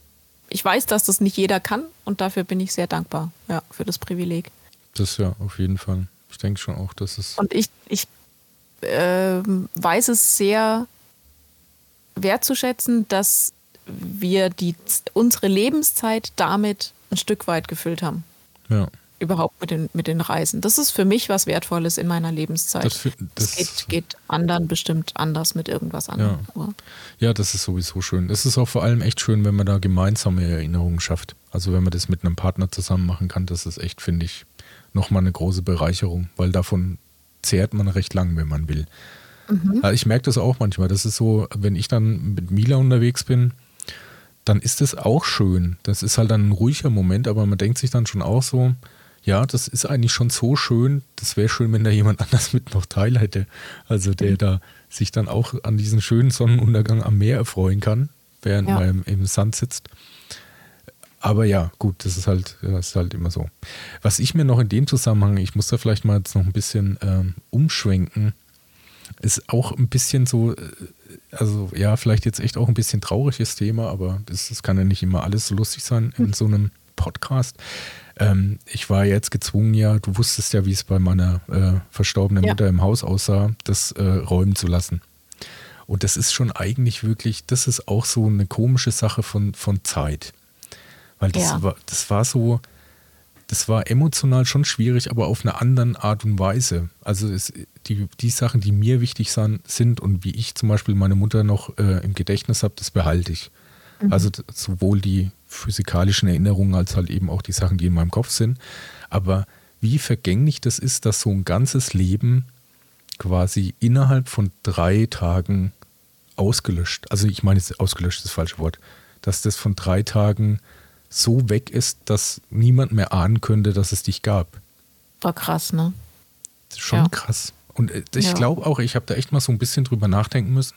ich weiß, dass das nicht jeder kann und dafür bin ich sehr dankbar, ja, für das Privileg.
das ja auf jeden Fall. Ich denke schon auch, dass es.
Und ich, ich ähm, weiß es sehr wertzuschätzen, dass wir die, unsere Lebenszeit damit ein Stück weit gefüllt haben.
Ja.
Überhaupt mit den, mit den Reisen. Das ist für mich was Wertvolles in meiner Lebenszeit.
Das, das,
das geht, geht, anderen bestimmt anders mit irgendwas anderem.
Ja. ja, das ist sowieso schön. Es ist auch vor allem echt schön, wenn man da gemeinsame Erinnerungen schafft. Also wenn man das mit einem Partner zusammen machen kann, das ist echt, finde ich, nochmal eine große Bereicherung, weil davon zehrt man recht lang, wenn man will. Mhm. Ich merke das auch manchmal. Das ist so, wenn ich dann mit Mila unterwegs bin, dann ist es auch schön. Das ist halt dann ein ruhiger Moment, aber man denkt sich dann schon auch so, ja, das ist eigentlich schon so schön. Das wäre schön, wenn da jemand anders mit noch teil hätte. Also der mhm. da sich dann auch an diesen schönen Sonnenuntergang am Meer erfreuen kann, während ja. man im, im Sand sitzt. Aber ja, gut, das ist halt, das ist halt immer so. Was ich mir noch in dem Zusammenhang, ich muss da vielleicht mal jetzt noch ein bisschen ähm, umschwenken, ist auch ein bisschen so, äh, also ja, vielleicht jetzt echt auch ein bisschen trauriges Thema, aber das, das kann ja nicht immer alles so lustig sein in so einem Podcast. Ähm, ich war jetzt gezwungen, ja, du wusstest ja, wie es bei meiner äh, verstorbenen ja. Mutter im Haus aussah, das äh, räumen zu lassen. Und das ist schon eigentlich wirklich, das ist auch so eine komische Sache von, von Zeit. Weil das, ja. war, das war so, das war emotional schon schwierig, aber auf eine andere Art und Weise. Also es, die, die Sachen, die mir wichtig sind und wie ich zum Beispiel meine Mutter noch äh, im Gedächtnis habe, das behalte ich. Mhm. Also sowohl die physikalischen Erinnerungen als halt eben auch die Sachen, die in meinem Kopf sind. Aber wie vergänglich das ist, dass so ein ganzes Leben quasi innerhalb von drei Tagen ausgelöscht, also ich meine, ausgelöscht ist das falsche Wort, dass das von drei Tagen so weg ist, dass niemand mehr ahnen könnte, dass es dich gab.
War krass, ne?
Schon ja. krass. Und äh, ich ja. glaube auch, ich habe da echt mal so ein bisschen drüber nachdenken müssen.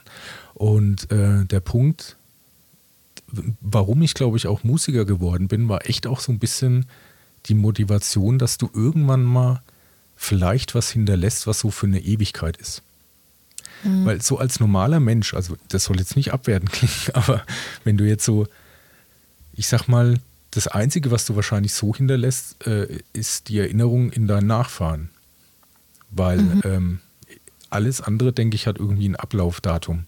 Und äh, der Punkt, warum ich glaube ich auch Musiker geworden bin, war echt auch so ein bisschen die Motivation, dass du irgendwann mal vielleicht was hinterlässt, was so für eine Ewigkeit ist. Mhm. Weil so als normaler Mensch, also das soll jetzt nicht abwerten klingen, aber wenn du jetzt so ich sag mal, das Einzige, was du wahrscheinlich so hinterlässt, äh, ist die Erinnerung in deinen Nachfahren. Weil mhm. ähm, alles andere, denke ich, hat irgendwie ein Ablaufdatum.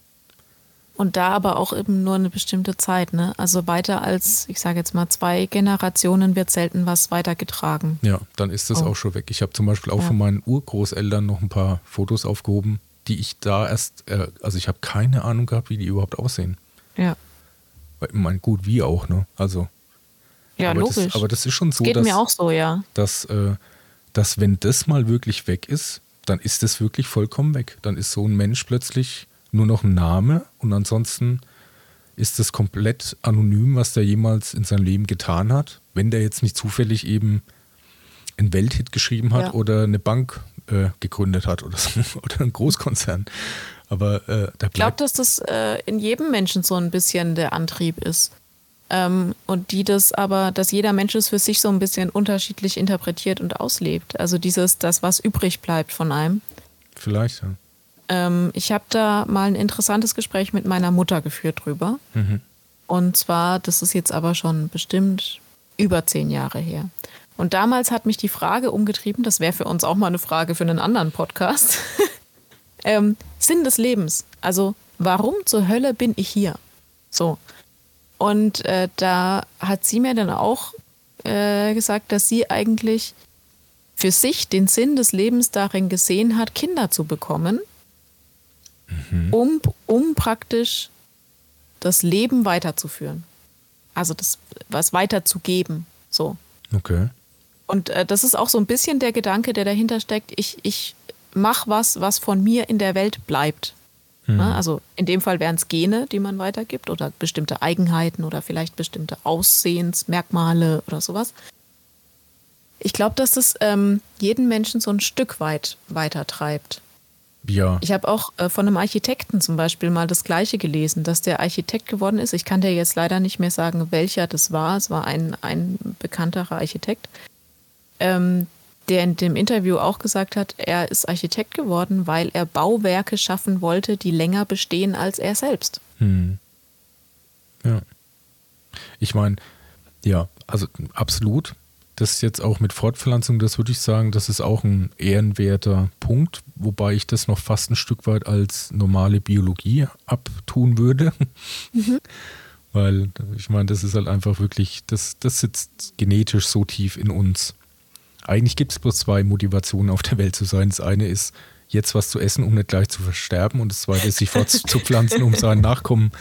Und da aber auch eben nur eine bestimmte Zeit, ne? Also weiter als, ich sage jetzt mal, zwei Generationen wird selten was weitergetragen.
Ja, dann ist das oh. auch schon weg. Ich habe zum Beispiel auch ja. von meinen Urgroßeltern noch ein paar Fotos aufgehoben, die ich da erst, äh, also ich habe keine Ahnung gehabt, wie die überhaupt aussehen.
Ja.
Ich meine, gut, wie auch, ne? Also.
Ja,
aber
logisch.
Das, aber das ist schon so,
Geht
dass,
mir auch so, ja.
Dass, äh, dass, wenn das mal wirklich weg ist, dann ist das wirklich vollkommen weg. Dann ist so ein Mensch plötzlich nur noch ein Name und ansonsten ist das komplett anonym, was der jemals in seinem Leben getan hat, wenn der jetzt nicht zufällig eben einen Welthit geschrieben hat ja. oder eine Bank äh, gegründet hat oder, so, oder einen Großkonzern. Aber äh,
Ich glaube, dass das äh, in jedem Menschen so ein bisschen der Antrieb ist. Ähm, und die das aber, dass jeder Mensch es für sich so ein bisschen unterschiedlich interpretiert und auslebt. Also dieses, das, was übrig bleibt von einem.
Vielleicht, ja.
Ähm, ich habe da mal ein interessantes Gespräch mit meiner Mutter geführt drüber. Mhm. Und zwar, das ist jetzt aber schon bestimmt über zehn Jahre her. Und damals hat mich die Frage umgetrieben, das wäre für uns auch mal eine Frage für einen anderen Podcast. ähm, Sinn des Lebens. Also, warum zur Hölle bin ich hier? So. Und äh, da hat sie mir dann auch äh, gesagt, dass sie eigentlich für sich den Sinn des Lebens darin gesehen hat, Kinder zu bekommen, mhm. um, um praktisch das Leben weiterzuführen. Also das, was weiterzugeben. So.
Okay.
Und äh, das ist auch so ein bisschen der Gedanke, der dahinter steckt. Ich, ich mach was, was von mir in der Welt bleibt. Mhm. Also in dem Fall wären es Gene, die man weitergibt oder bestimmte Eigenheiten oder vielleicht bestimmte Aussehensmerkmale oder sowas. Ich glaube, dass das ähm, jeden Menschen so ein Stück weit weitertreibt.
Ja.
Ich habe auch äh, von einem Architekten zum Beispiel mal das Gleiche gelesen, dass der Architekt geworden ist. Ich kann dir jetzt leider nicht mehr sagen, welcher das war. Es war ein, ein bekannterer Architekt. Ähm, der in dem Interview auch gesagt hat, er ist Architekt geworden, weil er Bauwerke schaffen wollte, die länger bestehen als er selbst.
Hm. Ja. Ich meine, ja, also absolut. das jetzt auch mit Fortpflanzung, das würde ich sagen, das ist auch ein ehrenwerter Punkt, wobei ich das noch fast ein Stück weit als normale Biologie abtun würde. Mhm. Weil ich meine, das ist halt einfach wirklich, das, das sitzt genetisch so tief in uns. Eigentlich gibt es bloß zwei Motivationen auf der Welt zu sein. Das eine ist, jetzt was zu essen, um nicht gleich zu versterben. Und das zweite ist, sich fortzupflanzen, um seinen Nachkommen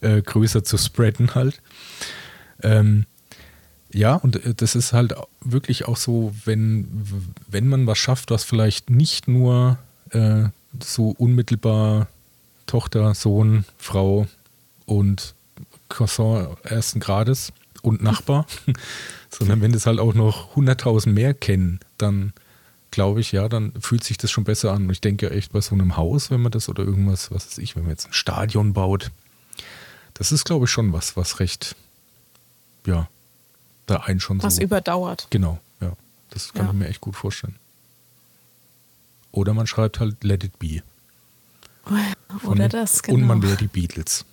äh, größer zu spreaden halt. Ähm, ja, und äh, das ist halt wirklich auch so, wenn, wenn man was schafft, was vielleicht nicht nur äh, so unmittelbar Tochter, Sohn, Frau und Cousin ersten Grades und Nachbar, sondern wenn das halt auch noch 100.000 mehr kennen, dann glaube ich, ja, dann fühlt sich das schon besser an. Und ich denke echt bei so einem Haus, wenn man das oder irgendwas, was weiß ich, wenn man jetzt ein Stadion baut, das ist, glaube ich, schon was, was recht, ja, da einen schon
was
so.
Was überdauert.
Genau, ja. Das kann ja. ich mir echt gut vorstellen. Oder man schreibt halt Let It Be.
Von, Oder das,
genau. Und man wäre die Beatles.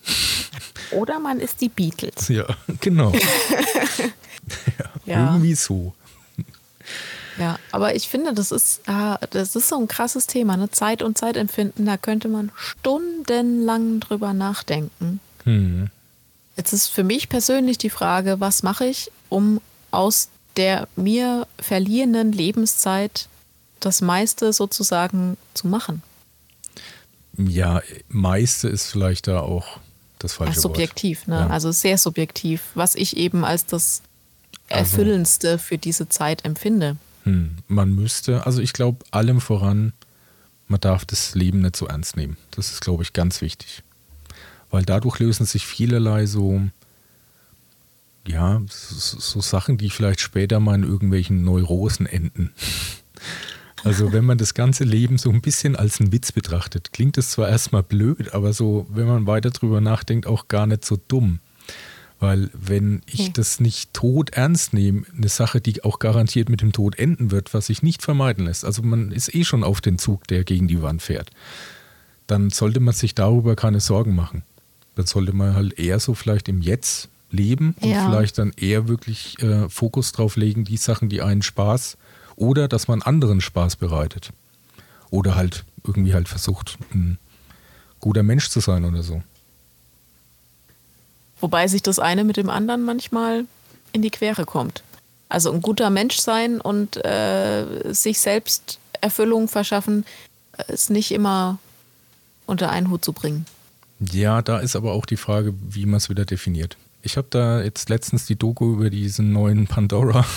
Oder man ist die Beatles.
Ja, genau. ja, ja. Irgendwie so.
Ja, aber ich finde, das ist, das ist so ein krasses Thema, ne? Zeit und Zeitempfinden, da könnte man stundenlang drüber nachdenken. Hm. Jetzt ist für mich persönlich die Frage, was mache ich, um aus der mir verlierenden Lebenszeit das meiste sozusagen zu machen?
Ja, meiste ist vielleicht da auch das falsche
Ach, subjektiv,
Wort.
ne? Ja. Also sehr subjektiv, was ich eben als das also Erfüllendste also, für diese Zeit empfinde.
Hm, man müsste, also ich glaube, allem voran, man darf das Leben nicht so ernst nehmen. Das ist, glaube ich, ganz wichtig. Weil dadurch lösen sich vielerlei so, ja, so, so Sachen, die vielleicht später mal in irgendwelchen Neurosen enden. Also wenn man das ganze Leben so ein bisschen als einen Witz betrachtet, klingt es zwar erstmal blöd, aber so, wenn man weiter drüber nachdenkt, auch gar nicht so dumm. Weil wenn ich okay. das nicht tot ernst nehme, eine Sache, die auch garantiert mit dem Tod enden wird, was sich nicht vermeiden lässt, also man ist eh schon auf den Zug, der gegen die Wand fährt, dann sollte man sich darüber keine Sorgen machen. Dann sollte man halt eher so vielleicht im Jetzt leben und ja. vielleicht dann eher wirklich äh, Fokus drauf legen, die Sachen, die einen Spaß oder dass man anderen Spaß bereitet. Oder halt irgendwie halt versucht, ein guter Mensch zu sein oder so.
Wobei sich das eine mit dem anderen manchmal in die Quere kommt. Also ein guter Mensch sein und äh, sich selbst Erfüllung verschaffen, äh, ist nicht immer unter einen Hut zu bringen.
Ja, da ist aber auch die Frage, wie man es wieder definiert. Ich habe da jetzt letztens die Doku über diesen neuen Pandora.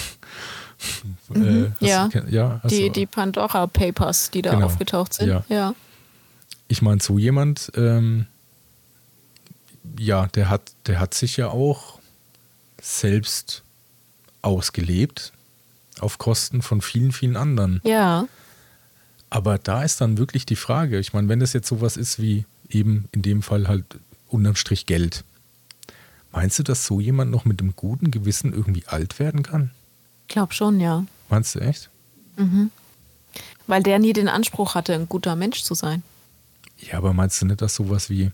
Mhm, äh, ja, du, ja die, die Pandora Papers, die da genau, aufgetaucht sind. Ja. ja.
Ich meine, so jemand ähm, ja, der hat, der hat sich ja auch selbst ausgelebt auf Kosten von vielen, vielen anderen.
Ja.
Aber da ist dann wirklich die Frage, ich meine, wenn das jetzt sowas ist wie eben in dem Fall halt unterm Strich Geld, meinst du, dass so jemand noch mit einem guten Gewissen irgendwie alt werden kann?
Ich glaube schon, ja.
Meinst du echt?
Mhm. Weil der nie den Anspruch hatte, ein guter Mensch zu sein.
Ja, aber meinst du nicht, dass sowas wie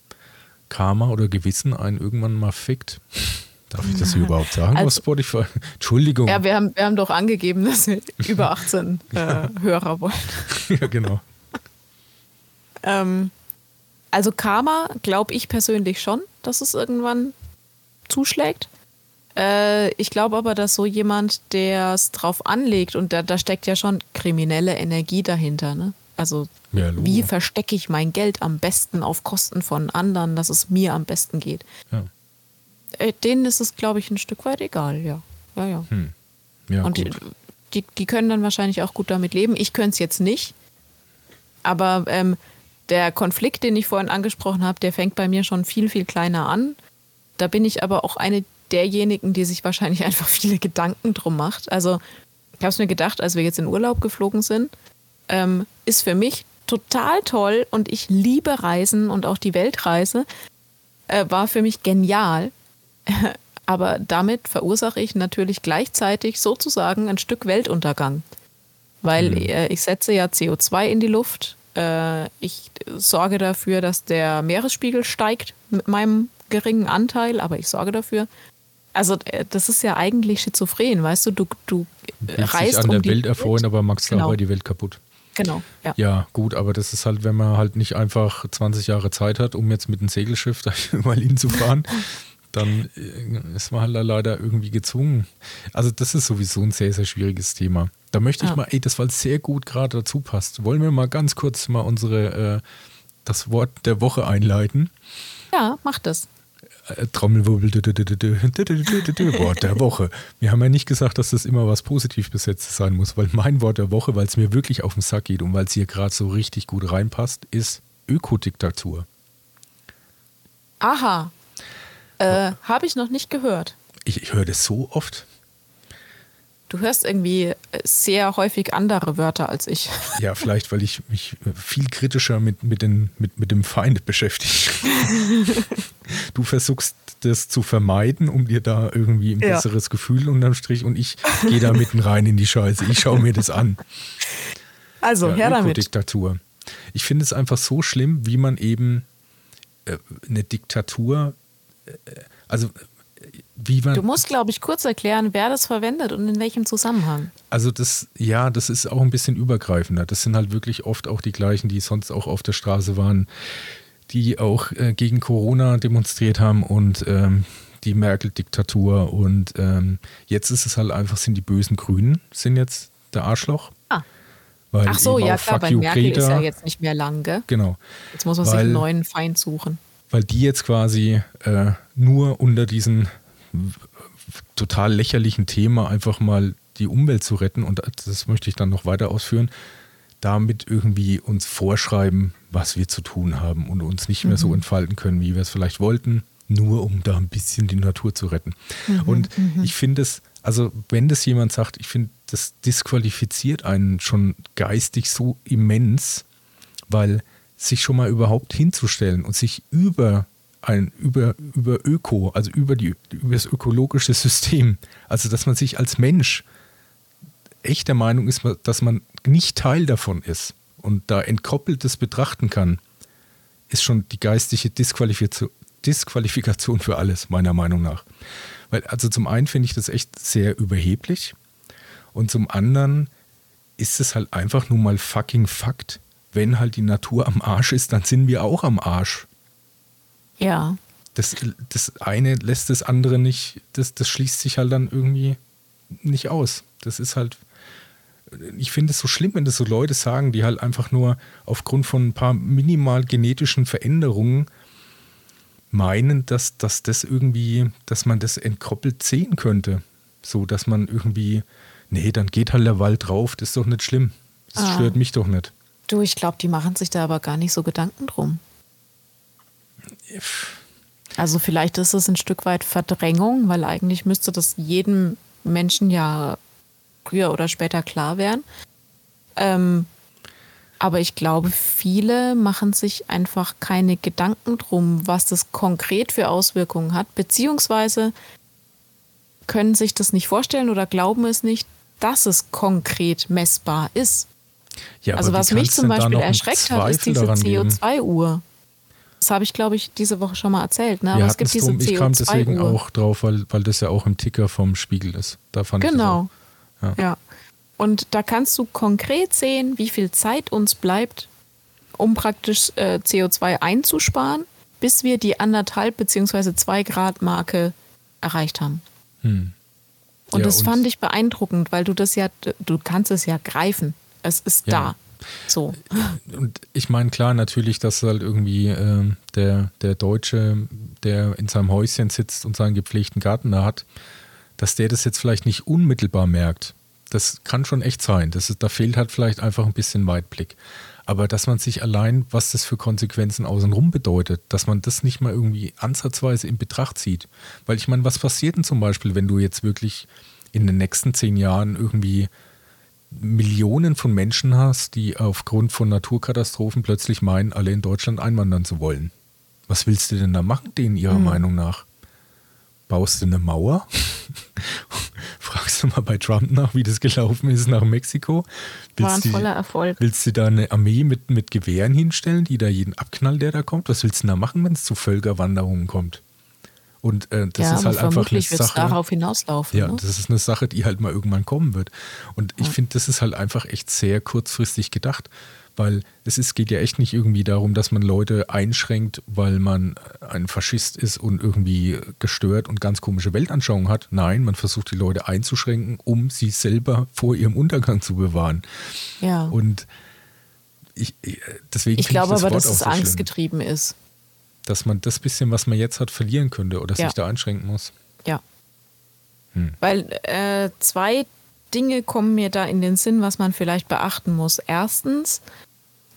Karma oder Gewissen einen irgendwann mal fickt. Darf ich das überhaupt sagen also, auf Spotify? Entschuldigung.
Ja, wir haben, wir haben doch angegeben, dass wir über 18 äh, Hörer wollen.
ja, genau.
ähm, also Karma glaube ich persönlich schon, dass es irgendwann zuschlägt. Äh, ich glaube aber, dass so jemand, der es drauf anlegt, und da, da steckt ja schon kriminelle Energie dahinter, ne? Also ja, wie verstecke ich mein Geld am besten auf Kosten von anderen, dass es mir am besten geht. Ja. Äh, denen ist es, glaube ich, ein Stück weit egal, ja. Ja, ja. Hm. ja Und die, die, die, können dann wahrscheinlich auch gut damit leben. Ich könnte es jetzt nicht. Aber ähm, der Konflikt, den ich vorhin angesprochen habe, der fängt bei mir schon viel, viel kleiner an. Da bin ich aber auch eine derjenigen, die sich wahrscheinlich einfach viele Gedanken drum macht. Also ich habe es mir gedacht, als wir jetzt in Urlaub geflogen sind, ähm, ist für mich total toll und ich liebe Reisen und auch die Weltreise. Äh, war für mich genial. Aber damit verursache ich natürlich gleichzeitig sozusagen ein Stück Weltuntergang. Weil mhm. äh, ich setze ja CO2 in die Luft. Äh, ich sorge dafür, dass der Meeresspiegel steigt mit meinem geringen Anteil, aber ich sorge dafür. Also äh, das ist ja eigentlich schizophren, weißt du, du, du
Willst reist dich an um der Welt erfreuen, aber machst genau. dabei die Welt kaputt.
Genau, ja.
Ja, gut, aber das ist halt, wenn man halt nicht einfach 20 Jahre Zeit hat, um jetzt mit einem Segelschiff da mal hinzufahren, dann äh, ist man halt leider irgendwie gezwungen. Also das ist sowieso ein sehr, sehr schwieriges Thema. Da möchte ich ja. mal, ey, das weil sehr gut gerade dazu passt, wollen wir mal ganz kurz mal unsere, äh, das Wort der Woche einleiten.
Ja, mach das.
Trommelwirbel, Wort der Woche. Wir haben ja nicht gesagt, dass das immer was positiv besetztes sein muss, weil mein Wort der Woche, weil es mir wirklich auf den Sack geht und weil es hier gerade so richtig gut reinpasst, ist Ökodiktatur.
Aha. Äh, Habe ich noch nicht gehört.
Ich, ich höre das so oft.
Du hörst irgendwie sehr häufig andere Wörter als ich.
Ja, vielleicht, weil ich mich viel kritischer mit, mit, den, mit, mit dem Feind beschäftige. du versuchst das zu vermeiden, um dir da irgendwie ein ja. besseres Gefühl unterm Strich und ich gehe da mitten rein in die Scheiße. Ich schaue mir das an.
Also, ja, her damit.
Diktatur. Ich finde es einfach so schlimm, wie man eben äh, eine Diktatur, äh, also.
Du musst, glaube ich, kurz erklären, wer das verwendet und in welchem Zusammenhang.
Also das, ja, das ist auch ein bisschen übergreifender. Das sind halt wirklich oft auch die gleichen, die sonst auch auf der Straße waren, die auch äh, gegen Corona demonstriert haben und ähm, die Merkel-Diktatur. Und ähm, jetzt ist es halt einfach, sind die bösen Grünen, sind jetzt der Arschloch.
Ah. Ach so, ja klar, bei Merkel Greta, ist ja jetzt nicht mehr lang, gell?
Genau.
Jetzt muss man weil, sich einen neuen Feind suchen.
Weil die jetzt quasi äh, nur unter diesen total lächerlichen Thema einfach mal die Umwelt zu retten und das möchte ich dann noch weiter ausführen, damit irgendwie uns vorschreiben, was wir zu tun haben und uns nicht mehr mhm. so entfalten können, wie wir es vielleicht wollten, nur um da ein bisschen die Natur zu retten. Mhm. Und mhm. ich finde es, also wenn das jemand sagt, ich finde, das disqualifiziert einen schon geistig so immens, weil sich schon mal überhaupt hinzustellen und sich über ein über, über Öko, also über, die, über das ökologische System. Also dass man sich als Mensch echt der Meinung ist, dass man nicht Teil davon ist und da entkoppeltes betrachten kann, ist schon die geistige Disqualifikation, für alles, meiner Meinung nach. Weil, also zum einen finde ich das echt sehr überheblich und zum anderen ist es halt einfach nur mal fucking Fakt. Wenn halt die Natur am Arsch ist, dann sind wir auch am Arsch.
Ja.
Das, das eine lässt das andere nicht, das, das schließt sich halt dann irgendwie nicht aus. Das ist halt, ich finde es so schlimm, wenn das so Leute sagen, die halt einfach nur aufgrund von ein paar minimal genetischen Veränderungen meinen, dass, dass das irgendwie, dass man das entkoppelt sehen könnte. So, dass man irgendwie, nee, dann geht halt der Wald drauf, das ist doch nicht schlimm. Das ah. stört mich doch nicht.
Du, ich glaube, die machen sich da aber gar nicht so Gedanken drum. Also vielleicht ist es ein Stück weit Verdrängung, weil eigentlich müsste das jedem Menschen ja früher oder später klar werden. Ähm, aber ich glaube, viele machen sich einfach keine Gedanken drum, was das konkret für Auswirkungen hat, beziehungsweise können sich das nicht vorstellen oder glauben es nicht, dass es konkret messbar ist. Ja, also was mich zum Beispiel erschreckt hat, ist diese CO2-Uhr. Das habe ich, glaube ich, diese Woche schon mal erzählt. Ne?
Aber es gibt diese drum, Ich kam deswegen auch drauf, weil, weil das ja auch im Ticker vom Spiegel ist. Da fand
genau.
Ich das
ja. ja. Und da kannst du konkret sehen, wie viel Zeit uns bleibt, um praktisch äh, CO2 einzusparen, bis wir die anderthalb bzw. zwei Grad Marke erreicht haben. Hm. Und ja, das und fand ich beeindruckend, weil du das ja, du kannst es ja greifen. Es ist ja. da. So.
Und ich meine, klar, natürlich, dass halt irgendwie äh, der, der Deutsche, der in seinem Häuschen sitzt und seinen gepflegten Garten da hat, dass der das jetzt vielleicht nicht unmittelbar merkt. Das kann schon echt sein. Das ist, da fehlt halt vielleicht einfach ein bisschen Weitblick. Aber dass man sich allein, was das für Konsequenzen außenrum bedeutet, dass man das nicht mal irgendwie ansatzweise in Betracht zieht. Weil ich meine, was passiert denn zum Beispiel, wenn du jetzt wirklich in den nächsten zehn Jahren irgendwie Millionen von Menschen hast, die aufgrund von Naturkatastrophen plötzlich meinen, alle in Deutschland einwandern zu wollen. Was willst du denn da machen, denen ihrer mhm. Meinung nach? Baust du eine Mauer? Fragst du mal bei Trump nach, wie das gelaufen ist nach Mexiko?
Willst War ein voller Erfolg.
Willst du da eine Armee mit, mit Gewehren hinstellen, die da jeden abknallt, der da kommt? Was willst du da machen, wenn es zu Völkerwanderungen kommt? Und äh, das ja, ist halt einfach eine Sache.
darauf hinauslaufen.
Ja,
ne?
das ist eine Sache, die halt mal irgendwann kommen wird. Und ich ja. finde, das ist halt einfach echt sehr kurzfristig gedacht, weil es ist, geht ja echt nicht irgendwie darum, dass man Leute einschränkt, weil man ein Faschist ist und irgendwie gestört und ganz komische Weltanschauungen hat. Nein, man versucht die Leute einzuschränken, um sie selber vor ihrem Untergang zu bewahren.
Ja.
Und ich, deswegen
ich glaube
ich
aber,
dass
es so angstgetrieben ist.
Dass man das bisschen, was man jetzt hat, verlieren könnte oder ja. sich da einschränken muss.
Ja. Hm. Weil äh, zwei Dinge kommen mir da in den Sinn, was man vielleicht beachten muss. Erstens,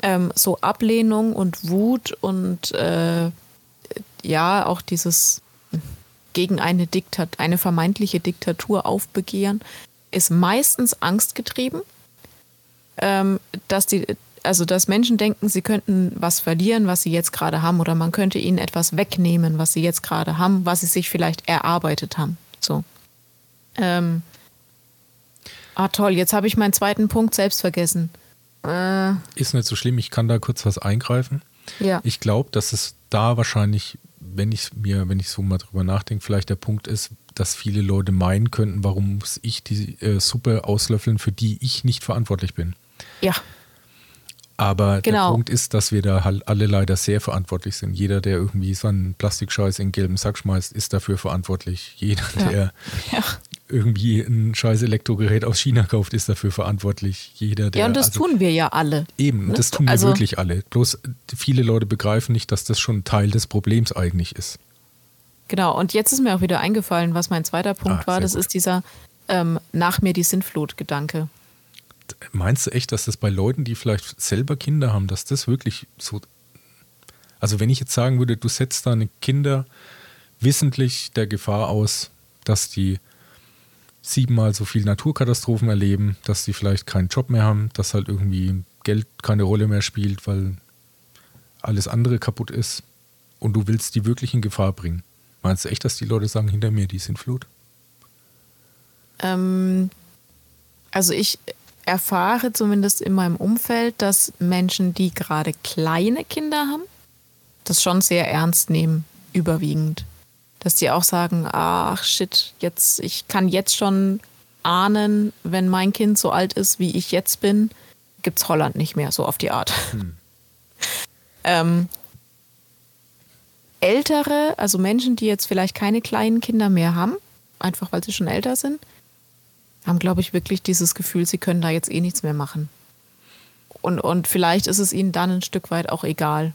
ähm, so Ablehnung und Wut und äh, ja, auch dieses gegen eine Diktat eine vermeintliche Diktatur aufbegehren, ist meistens angstgetrieben. Ähm, dass die, also dass Menschen denken, sie könnten was verlieren, was sie jetzt gerade haben, oder man könnte ihnen etwas wegnehmen, was sie jetzt gerade haben, was sie sich vielleicht erarbeitet haben. So. Ähm, ah, toll, jetzt habe ich meinen zweiten Punkt selbst vergessen.
Äh, Ist nicht so schlimm, ich kann da kurz was eingreifen.
Ja.
Ich glaube, dass es da wahrscheinlich, wenn ich mir, wenn ich so mal drüber nachdenke, vielleicht der Punkt ist, dass viele Leute meinen könnten, warum muss ich die äh, Suppe auslöffeln, für die ich nicht verantwortlich bin.
Ja.
Aber genau. der Punkt ist, dass wir da halt alle leider sehr verantwortlich sind. Jeder, der irgendwie so einen Plastikscheiß in den gelben Sack schmeißt, ist dafür verantwortlich. Jeder, ja. der ja. irgendwie ein scheiß Elektrogerät aus China kauft, ist dafür verantwortlich. Jeder, der.
Ja, und das also, tun wir ja alle.
Eben, ne? das tun wir also, wirklich alle. Bloß viele Leute begreifen nicht, dass das schon Teil des Problems eigentlich ist.
Genau, und jetzt ist mir auch wieder eingefallen, was mein zweiter Punkt ah, war. Das gut. ist dieser ähm, nach mir die Sintflut-Gedanke.
Meinst du echt, dass das bei Leuten, die vielleicht selber Kinder haben, dass das wirklich so. Also, wenn ich jetzt sagen würde, du setzt deine Kinder wissentlich der Gefahr aus, dass die siebenmal so viel Naturkatastrophen erleben, dass die vielleicht keinen Job mehr haben, dass halt irgendwie Geld keine Rolle mehr spielt, weil alles andere kaputt ist und du willst die wirklich in Gefahr bringen. Meinst du echt, dass die Leute sagen, hinter mir, die sind Flut?
Ähm, also ich erfahre zumindest in meinem Umfeld, dass Menschen, die gerade kleine Kinder haben, das schon sehr ernst nehmen, überwiegend. Dass die auch sagen, ach shit, jetzt, ich kann jetzt schon ahnen, wenn mein Kind so alt ist, wie ich jetzt bin, gibt es Holland nicht mehr, so auf die Art. Hm. ähm, ältere, also Menschen, die jetzt vielleicht keine kleinen Kinder mehr haben, einfach weil sie schon älter sind, haben, glaube ich, wirklich dieses Gefühl, sie können da jetzt eh nichts mehr machen. Und, und vielleicht ist es ihnen dann ein Stück weit auch egal.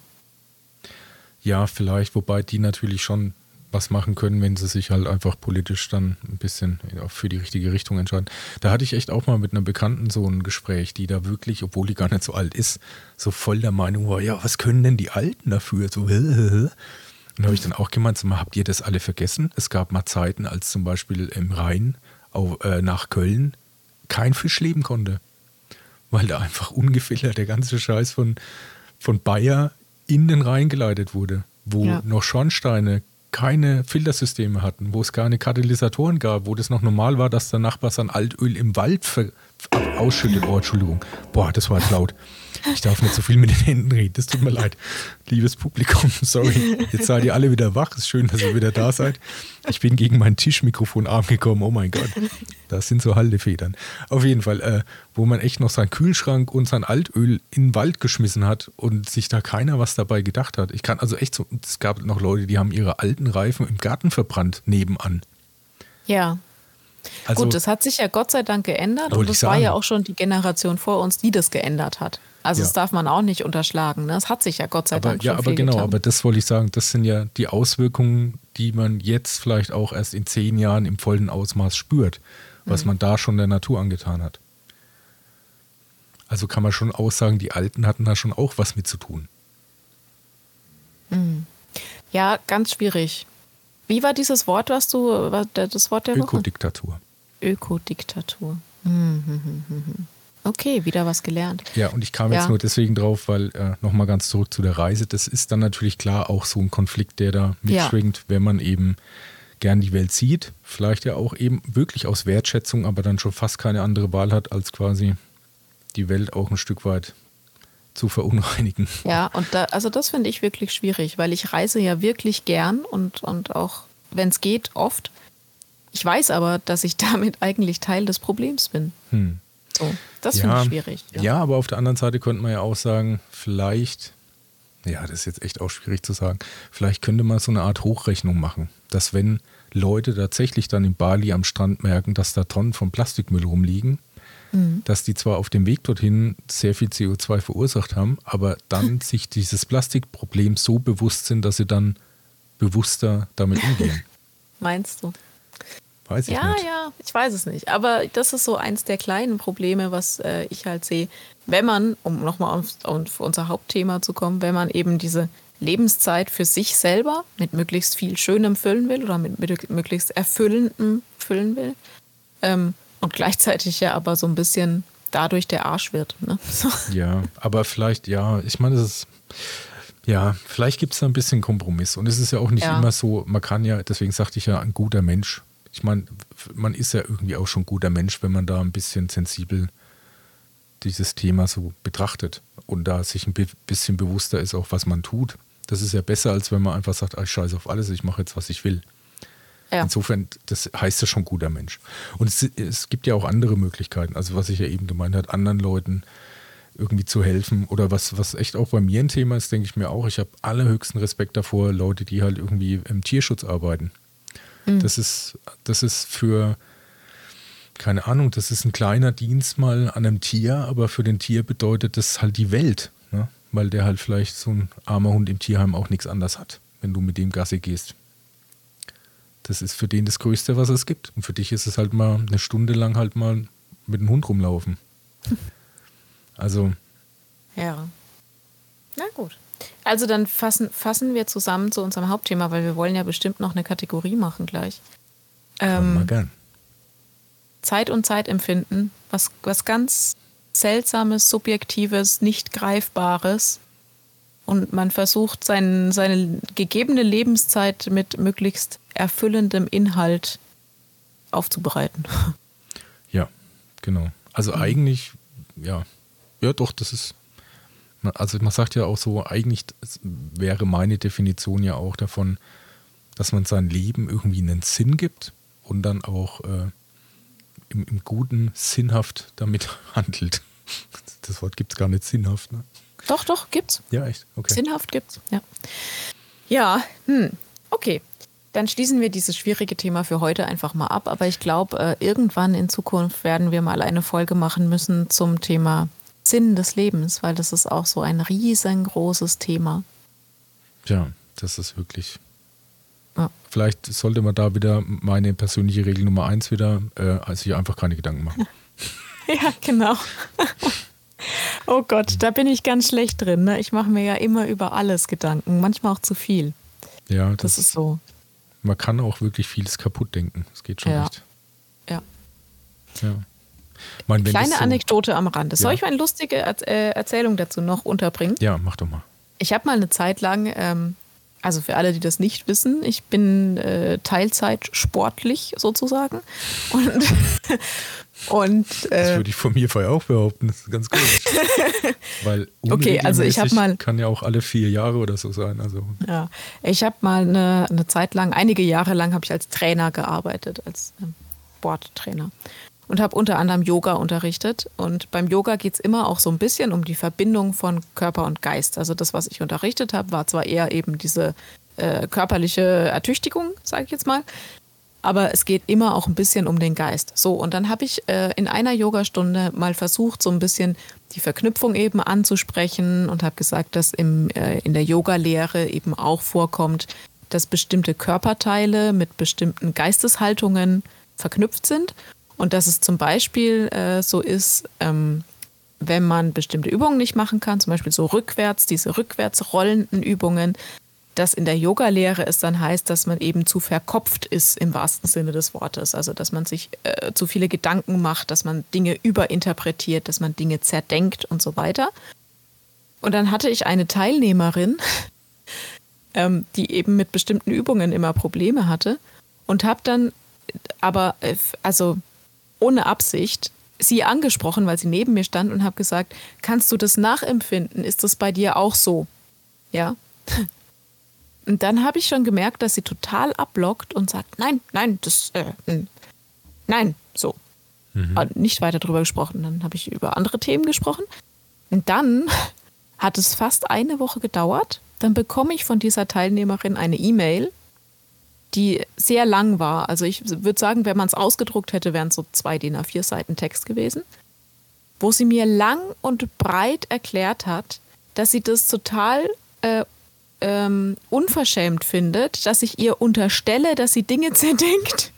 Ja, vielleicht, wobei die natürlich schon was machen können, wenn sie sich halt einfach politisch dann ein bisschen für die richtige Richtung entscheiden. Da hatte ich echt auch mal mit einer Bekannten so ein Gespräch, die da wirklich, obwohl die gar nicht so alt ist, so voll der Meinung war, ja, was können denn die Alten dafür? So, und da habe ich dann auch gemeint, so, habt ihr das alle vergessen? Es gab mal Zeiten, als zum Beispiel im Rhein auf, äh, nach Köln kein Fisch leben konnte. Weil da einfach ungefiltert der ganze Scheiß von, von Bayer in den Rhein geleitet wurde. Wo ja. noch Schornsteine keine Filtersysteme hatten, wo es keine Katalysatoren gab, wo das noch normal war, dass der Nachbar sein Altöl im Wald ausschüttet. Oh, Entschuldigung. Boah, das war jetzt laut. Ich darf nicht so viel mit den Händen reden. Das tut mir leid. Liebes Publikum, sorry. Jetzt seid ihr alle wieder wach. Es ist schön, dass ihr wieder da seid. Ich bin gegen mein Tischmikrofonarm gekommen. Oh mein Gott. Das sind so Haltefedern. Auf jeden Fall, äh, wo man echt noch seinen Kühlschrank und sein Altöl in den Wald geschmissen hat und sich da keiner was dabei gedacht hat. Ich kann also echt so, es gab noch Leute, die haben ihre alten Reifen im Garten verbrannt, nebenan.
Ja. Also, Gut, das hat sich ja Gott sei Dank geändert und das war ja auch schon die Generation vor uns, die das geändert hat. Also ja. das darf man auch nicht unterschlagen. Ne? Es hat sich ja Gott sei
aber,
Dank
Ja, aber genau,
getan.
aber das wollte ich sagen, das sind ja die Auswirkungen, die man jetzt vielleicht auch erst in zehn Jahren im vollen Ausmaß spürt, was mhm. man da schon der Natur angetan hat. Also kann man schon aussagen, die Alten hatten da schon auch was mit zu tun.
Mhm. Ja, ganz schwierig. Wie war dieses Wort, was du, das Wort der
Ökodiktatur.
Ökodiktatur. Mhm. mhm, mhm, mhm. Okay, wieder was gelernt.
Ja, und ich kam ja. jetzt nur deswegen drauf, weil äh, nochmal ganz zurück zu der Reise, das ist dann natürlich klar auch so ein Konflikt, der da mitschwingt, ja. wenn man eben gern die Welt sieht, vielleicht ja auch eben wirklich aus Wertschätzung, aber dann schon fast keine andere Wahl hat, als quasi die Welt auch ein Stück weit zu verunreinigen.
Ja, und da, also das finde ich wirklich schwierig, weil ich reise ja wirklich gern und, und auch wenn es geht, oft. Ich weiß aber, dass ich damit eigentlich Teil des Problems bin. Hm. So, das ja, finde ich schwierig.
Ja. ja, aber auf der anderen Seite könnte man ja auch sagen, vielleicht, ja, das ist jetzt echt auch schwierig zu sagen, vielleicht könnte man so eine Art Hochrechnung machen, dass wenn Leute tatsächlich dann in Bali am Strand merken, dass da Tonnen von Plastikmüll rumliegen, mhm. dass die zwar auf dem Weg dorthin sehr viel CO2 verursacht haben, aber dann sich dieses Plastikproblem so bewusst sind, dass sie dann bewusster damit umgehen.
Meinst du?
Weiß ich
ja,
nicht.
ja, ich weiß es nicht. Aber das ist so eins der kleinen Probleme, was äh, ich halt sehe. Wenn man, um nochmal auf, auf unser Hauptthema zu kommen, wenn man eben diese Lebenszeit für sich selber mit möglichst viel Schönem füllen will oder mit, mit möglichst Erfüllendem füllen will ähm, und gleichzeitig ja aber so ein bisschen dadurch der Arsch wird. Ne? So.
Ja, aber vielleicht, ja, ich meine, es ist. Ja, vielleicht gibt es da ein bisschen Kompromiss. Und es ist ja auch nicht ja. immer so, man kann ja, deswegen sagte ich ja, ein guter Mensch ich meine, man ist ja irgendwie auch schon ein guter Mensch, wenn man da ein bisschen sensibel dieses Thema so betrachtet und da sich ein bisschen bewusster ist, auch was man tut. Das ist ja besser, als wenn man einfach sagt, ich scheiße auf alles, ich mache jetzt, was ich will. Ja. Insofern, das heißt ja schon guter Mensch. Und es, es, gibt ja auch andere Möglichkeiten, also was ich ja eben gemeint habe, anderen Leuten irgendwie zu helfen. Oder was, was echt auch bei mir ein Thema ist, denke ich mir auch, ich habe allerhöchsten Respekt davor, Leute, die halt irgendwie im Tierschutz arbeiten. Mhm. Das, ist, das ist für, keine Ahnung, das ist ein kleiner Dienst mal an einem Tier, aber für den Tier bedeutet das halt die Welt. Ne? Weil der halt vielleicht so ein armer Hund im Tierheim auch nichts anderes hat, wenn du mit dem Gasse gehst. Das ist für den das Größte, was es gibt. Und für dich ist es halt mal eine Stunde lang halt mal mit dem Hund rumlaufen. Also.
Ja. Na gut. Also dann fassen, fassen wir zusammen zu unserem Hauptthema, weil wir wollen ja bestimmt noch eine Kategorie machen gleich.
Ähm, mal gern.
Zeit und Zeitempfinden, was, was ganz Seltsames, Subjektives, nicht Greifbares. Und man versucht, sein, seine gegebene Lebenszeit mit möglichst erfüllendem Inhalt aufzubereiten.
Ja, genau. Also mhm. eigentlich, ja, ja doch, das ist also man sagt ja auch so, eigentlich wäre meine Definition ja auch davon, dass man sein Leben irgendwie einen Sinn gibt und dann auch äh, im, im, Guten sinnhaft damit handelt. Das Wort gibt es gar nicht sinnhaft, ne?
Doch, doch, gibt's.
Ja, echt?
Okay. Sinnhaft gibt's, ja. Ja, hm, okay. Dann schließen wir dieses schwierige Thema für heute einfach mal ab. Aber ich glaube, äh, irgendwann in Zukunft werden wir mal eine Folge machen müssen zum Thema Sinn des Lebens, weil das ist auch so ein riesengroßes Thema.
Ja, das ist wirklich. Ja. Vielleicht sollte man da wieder meine persönliche Regel Nummer eins wieder, äh, also hier einfach keine Gedanken machen.
ja, genau. oh Gott, da bin ich ganz schlecht drin. Ne? Ich mache mir ja immer über alles Gedanken, manchmal auch zu viel.
Ja, das, das ist so. Man kann auch wirklich vieles kaputt denken. Das geht schon
ja.
echt.
Ja.
Ja.
Meine, Kleine so, Anekdote am Rande. Soll ja. ich mal eine lustige äh, Erzählung dazu noch unterbringen?
Ja, mach doch mal.
Ich habe mal eine Zeit lang, ähm, also für alle, die das nicht wissen, ich bin äh, Teilzeit sportlich sozusagen. Und, und
äh, das würde ich von mir vorher auch behaupten. Das ist ganz gut. Weil
okay, also ich habe mal
kann ja auch alle vier Jahre oder so sein. Also
ja, ich habe mal eine, eine Zeit lang, einige Jahre lang, habe ich als Trainer gearbeitet, als ähm, Sporttrainer und habe unter anderem Yoga unterrichtet. Und beim Yoga geht es immer auch so ein bisschen um die Verbindung von Körper und Geist. Also das, was ich unterrichtet habe, war zwar eher eben diese äh, körperliche Ertüchtigung, sage ich jetzt mal, aber es geht immer auch ein bisschen um den Geist. So, und dann habe ich äh, in einer Yogastunde mal versucht, so ein bisschen die Verknüpfung eben anzusprechen und habe gesagt, dass im, äh, in der Yoga-Lehre eben auch vorkommt, dass bestimmte Körperteile mit bestimmten Geisteshaltungen verknüpft sind und dass es zum Beispiel äh, so ist, ähm, wenn man bestimmte Übungen nicht machen kann, zum Beispiel so rückwärts, diese rückwärts rollenden Übungen, dass in der Yoga-Lehre es dann heißt, dass man eben zu verkopft ist im wahrsten Sinne des Wortes. Also dass man sich äh, zu viele Gedanken macht, dass man Dinge überinterpretiert, dass man Dinge zerdenkt und so weiter. Und dann hatte ich eine Teilnehmerin, ähm, die eben mit bestimmten Übungen immer Probleme hatte und habe dann aber, äh, also ohne Absicht sie angesprochen, weil sie neben mir stand und habe gesagt, kannst du das nachempfinden? Ist das bei dir auch so? Ja. Und dann habe ich schon gemerkt, dass sie total abblockt und sagt, nein, nein, das, äh, nein, so. Mhm. Nicht weiter drüber gesprochen. Dann habe ich über andere Themen gesprochen. Und dann hat es fast eine Woche gedauert. Dann bekomme ich von dieser Teilnehmerin eine E-Mail, die sehr lang war. Also ich würde sagen, wenn man es ausgedruckt hätte, wären es so zwei DIN A4 Seiten Text gewesen, wo sie mir lang und breit erklärt hat, dass sie das total äh, ähm, unverschämt findet, dass ich ihr unterstelle, dass sie Dinge zerdenkt.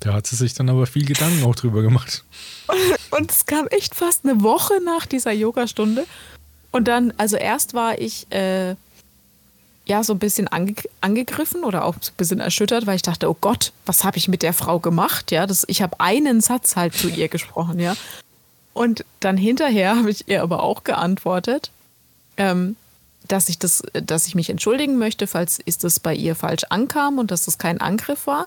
Da hat sie sich dann aber viel Gedanken auch drüber gemacht.
Und es kam echt fast eine Woche nach dieser Yogastunde. Und dann, also erst war ich äh, ja so ein bisschen ange angegriffen oder auch so ein bisschen erschüttert, weil ich dachte, oh Gott, was habe ich mit der Frau gemacht? Ja, das, ich habe einen Satz halt zu ihr gesprochen, ja. Und dann hinterher habe ich ihr aber auch geantwortet, ähm, dass ich das, dass ich mich entschuldigen möchte, falls ist das bei ihr falsch ankam und dass das kein Angriff war.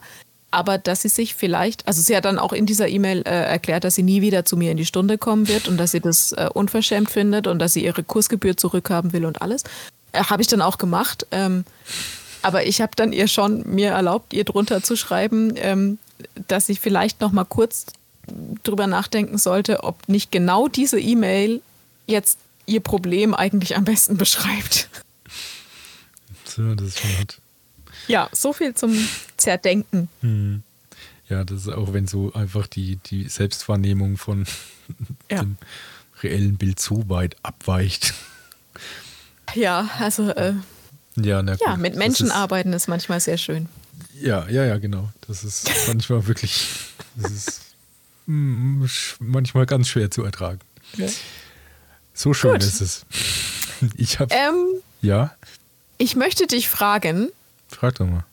Aber dass sie sich vielleicht, also sie hat dann auch in dieser E-Mail äh, erklärt, dass sie nie wieder zu mir in die Stunde kommen wird und dass sie das äh, unverschämt findet und dass sie ihre Kursgebühr zurückhaben will und alles. Äh, habe ich dann auch gemacht. Ähm, aber ich habe dann ihr schon mir erlaubt, ihr drunter zu schreiben, ähm, dass ich vielleicht noch mal kurz drüber nachdenken sollte, ob nicht genau diese E-Mail jetzt ihr Problem eigentlich am besten beschreibt.
So, das ist schon hart.
Ja, so viel zum Zerdenken.
Hm. Ja, das ist auch, wenn so einfach die, die Selbstwahrnehmung von ja. dem reellen Bild so weit abweicht.
Ja, also äh,
ja, na,
ja, mit Menschen ist, arbeiten ist manchmal sehr schön.
Ja, ja, ja, genau. Das ist manchmal wirklich, das ist hm, manchmal ganz schwer zu ertragen. Ja. So schön Gut. ist es. Ich habe.
Ähm,
ja.
Ich möchte dich fragen.
Frag doch mal.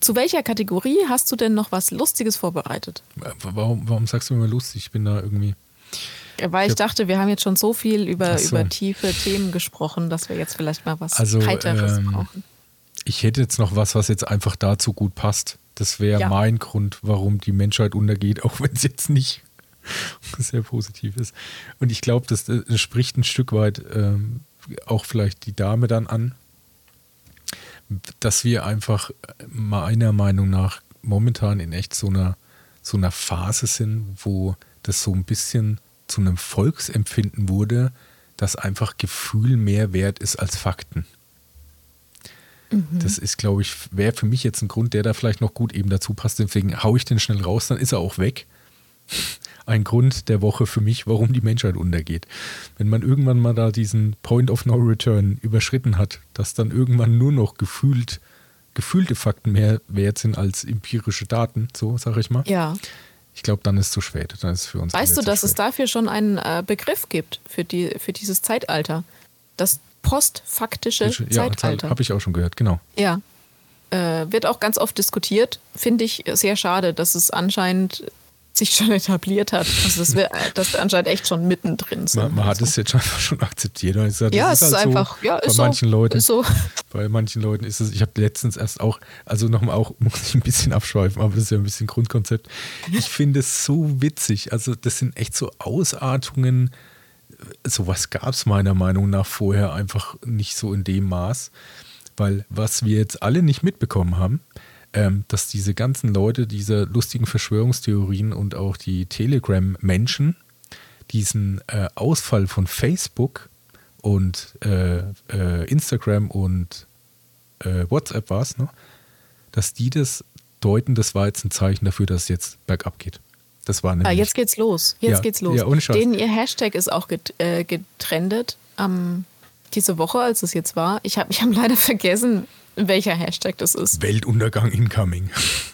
Zu welcher Kategorie hast du denn noch was Lustiges vorbereitet?
Warum, warum sagst du immer lustig? Ich bin da irgendwie.
Weil ich, dachte, wir haben jetzt schon so viel über, so. über tiefe Themen gesprochen, dass wir jetzt vielleicht mal was
also, Heiteres ähm, brauchen. Ich hätte jetzt noch was, was jetzt einfach dazu gut passt. Das wäre ja. mein Grund, warum die Menschheit untergeht, auch wenn es jetzt nicht sehr positiv ist. Und ich glaube, das, das, spricht ein Stück weit ähm, auch vielleicht die Dame dann an, dass wir einfach meiner Meinung nach momentan in echt so einer, so einer Phase sind, wo das so ein bisschen zu einem Volksempfinden wurde, dass einfach Gefühl mehr wert ist als Fakten. Mhm. Das ist, glaube ich, wäre für mich jetzt ein Grund, der da vielleicht noch gut eben dazu passt. Deswegen haue ich den schnell raus, dann ist er auch weg ein Grund der Woche für mich, warum die Menschheit untergeht. Wenn man irgendwann mal da diesen Point of No Return überschritten hat, dass dann irgendwann nur noch gefühlt, gefühlte Fakten mehr wert sind als empirische Daten, so sage ich mal.
Ja.
Ich glaube, dann ist es zu spät. Dann ist für uns
weißt du, dass spät. es dafür schon einen äh, Begriff gibt für, die, für dieses Zeitalter? Das postfaktische ja, Zeitalter.
Habe ich auch schon gehört, genau.
Ja. Äh, wird auch ganz oft diskutiert. Finde ich sehr schade, dass es anscheinend sich schon etabliert hat. Also dass wir, dass wir anscheinend echt schon mittendrin sind.
Man, man hat also. es jetzt einfach schon akzeptiert.
Gesagt, ja, es ist, halt einfach, so, ja,
bei manchen so, Leuten, so. Bei manchen Leuten ist es, ich habe letztens erst auch, also nochmal auch, muss ich ein bisschen abschweifen, aber das ist ja ein bisschen Grundkonzept. Ich finde es so witzig. Also das sind echt so Ausartungen, sowas gab es meiner Meinung nach vorher einfach nicht so in dem Maß. Weil was wir jetzt alle nicht mitbekommen haben, ähm, dass diese ganzen Leute, diese lustigen Verschwörungstheorien und auch die Telegram-Menschen diesen äh, Ausfall von Facebook und äh, äh, Instagram und äh, WhatsApp war es, ne? dass die das deuten, das war jetzt ein Zeichen dafür, dass es jetzt bergab geht. Das war
ah, jetzt geht's los. Jetzt ja, geht's los. Ja, Den ihr Hashtag ist auch äh, getrendet ähm, diese Woche, als es jetzt war. Ich habe ich hab leider vergessen, welcher Hashtag das ist.
Weltuntergang incoming.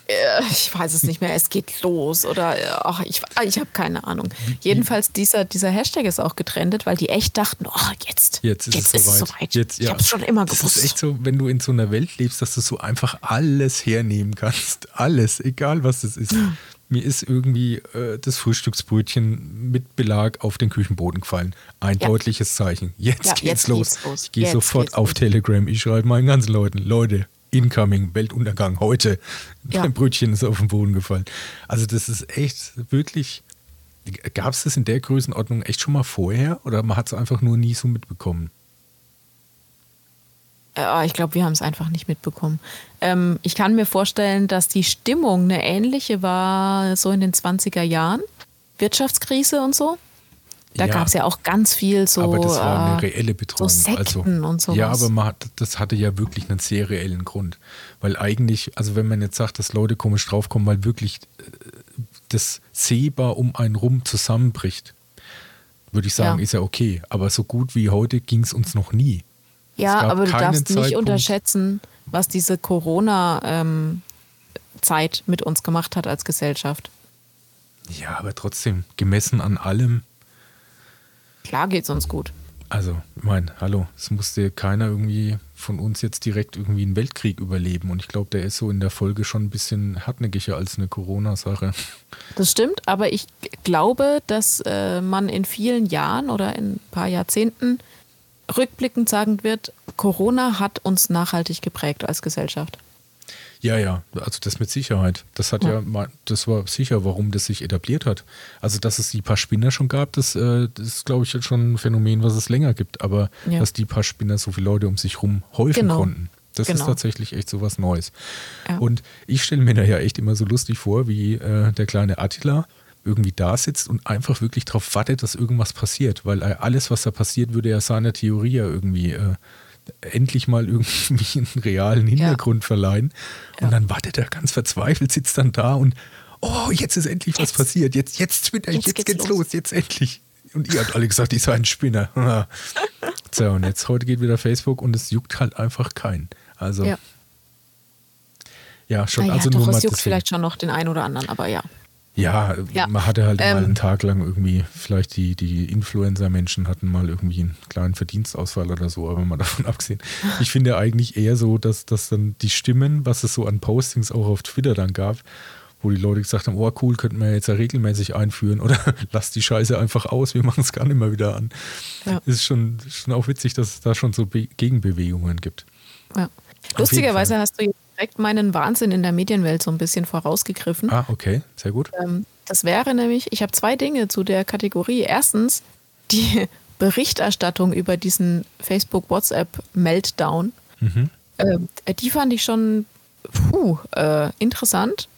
Äh, ich weiß es nicht mehr. Es geht los oder ach, ich, ich habe keine Ahnung. Jedenfalls dieser, dieser Hashtag ist auch getrennt, weil die echt dachten, oh, jetzt,
jetzt ist, jetzt es, ist soweit. es soweit. Jetzt,
ja. Ich habe es schon immer gewusst.
Das ist echt so, wenn du in so einer Welt lebst, dass du so einfach alles hernehmen kannst. Alles, egal was es ist. mir ist irgendwie äh, das Frühstücksbrötchen mit Belag auf den Küchenboden gefallen. Ein ja. deutliches Zeichen. Jetzt ja, geht's jetzt los. Geht's los. Ich gehe sofort auf los. Telegram. Ich schreibe meinen ganzen Leuten, Leute, Incoming, Weltuntergang heute. Ja. Mein Brötchen ist auf den Boden gefallen. Also das ist echt wirklich. Gab es das in der Größenordnung echt schon mal vorher oder man hat es einfach nur nie so mitbekommen?
Äh, ich glaube, wir haben es einfach nicht mitbekommen. Ähm, ich kann mir vorstellen, dass die Stimmung eine ähnliche war, so in den 20er Jahren. Wirtschaftskrise und so. Da ja, gab es ja auch ganz viel so.
Aber das war eine äh, reelle Bedrohung.
So Sekten also, und sowas.
Ja, aber man, das hatte ja wirklich einen sehr reellen Grund. Weil eigentlich, also wenn man jetzt sagt, dass Leute komisch draufkommen, weil wirklich äh, das sehbar um einen rum zusammenbricht, würde ich sagen, ja. ist ja okay. Aber so gut wie heute ging es uns noch nie.
Ja, aber du darfst Zeitpunkt. nicht unterschätzen, was diese Corona-Zeit ähm, mit uns gemacht hat als Gesellschaft.
Ja, aber trotzdem, gemessen an allem.
Klar geht es uns gut.
Also, ich meine, hallo, es musste keiner irgendwie von uns jetzt direkt irgendwie einen Weltkrieg überleben. Und ich glaube, der ist so in der Folge schon ein bisschen hartnäckiger als eine Corona-Sache.
Das stimmt, aber ich glaube, dass äh, man in vielen Jahren oder in ein paar Jahrzehnten rückblickend sagen wird, Corona hat uns nachhaltig geprägt als Gesellschaft.
Ja, ja, also das mit Sicherheit. Das hat ja, ja das war sicher, warum das sich etabliert hat. Also, dass es die paar Spinner schon gab, das, äh, das ist, glaube ich, jetzt schon ein Phänomen, was es länger gibt. Aber ja. dass die paar Spinner so viele Leute um sich rum häufen genau. konnten, das genau. ist tatsächlich echt so was Neues. Ja. Und ich stelle mir da ja echt immer so lustig vor, wie äh, der kleine Attila irgendwie da sitzt und einfach wirklich darauf wartet, dass irgendwas passiert. Weil äh, alles, was da passiert, würde ja seiner Theorie ja irgendwie äh, endlich mal irgendwie einen realen Hintergrund ja. verleihen. Und ja. dann wartet er ganz verzweifelt, sitzt dann da und oh, jetzt ist endlich was passiert. Jetzt, jetzt Twitter, jetzt, jetzt geht's, geht's los. los. jetzt endlich. Und ihr habt alle gesagt, ich sei ein Spinner. so, und jetzt heute geht wieder Facebook und es juckt halt einfach keinen. Also. Ja, ja schon.
Naja,
also
doch,
nur
es juckt vielleicht schon noch den einen oder anderen, aber ja.
Ja, ja, man hatte halt ähm, mal einen Tag lang irgendwie, vielleicht die, die Influencer-Menschen hatten mal irgendwie einen kleinen Verdienstausfall oder so, aber mal davon abgesehen. Ich finde eigentlich eher so, dass, dass dann die Stimmen, was es so an Postings auch auf Twitter dann gab, wo die Leute gesagt haben, oh cool, könnten wir jetzt ja regelmäßig einführen oder lass die Scheiße einfach aus, wir machen es gar nicht mehr wieder an. Ja. Ist schon, schon auch witzig, dass es da schon so Be Gegenbewegungen gibt.
Ja. Lustigerweise hast du direkt meinen Wahnsinn in der Medienwelt so ein bisschen vorausgegriffen.
Ah, okay, sehr gut.
Ähm, das wäre nämlich, ich habe zwei Dinge zu der Kategorie. Erstens, die Berichterstattung über diesen Facebook-WhatsApp-Meltdown. Mhm. Äh, die fand ich schon puh, äh, interessant.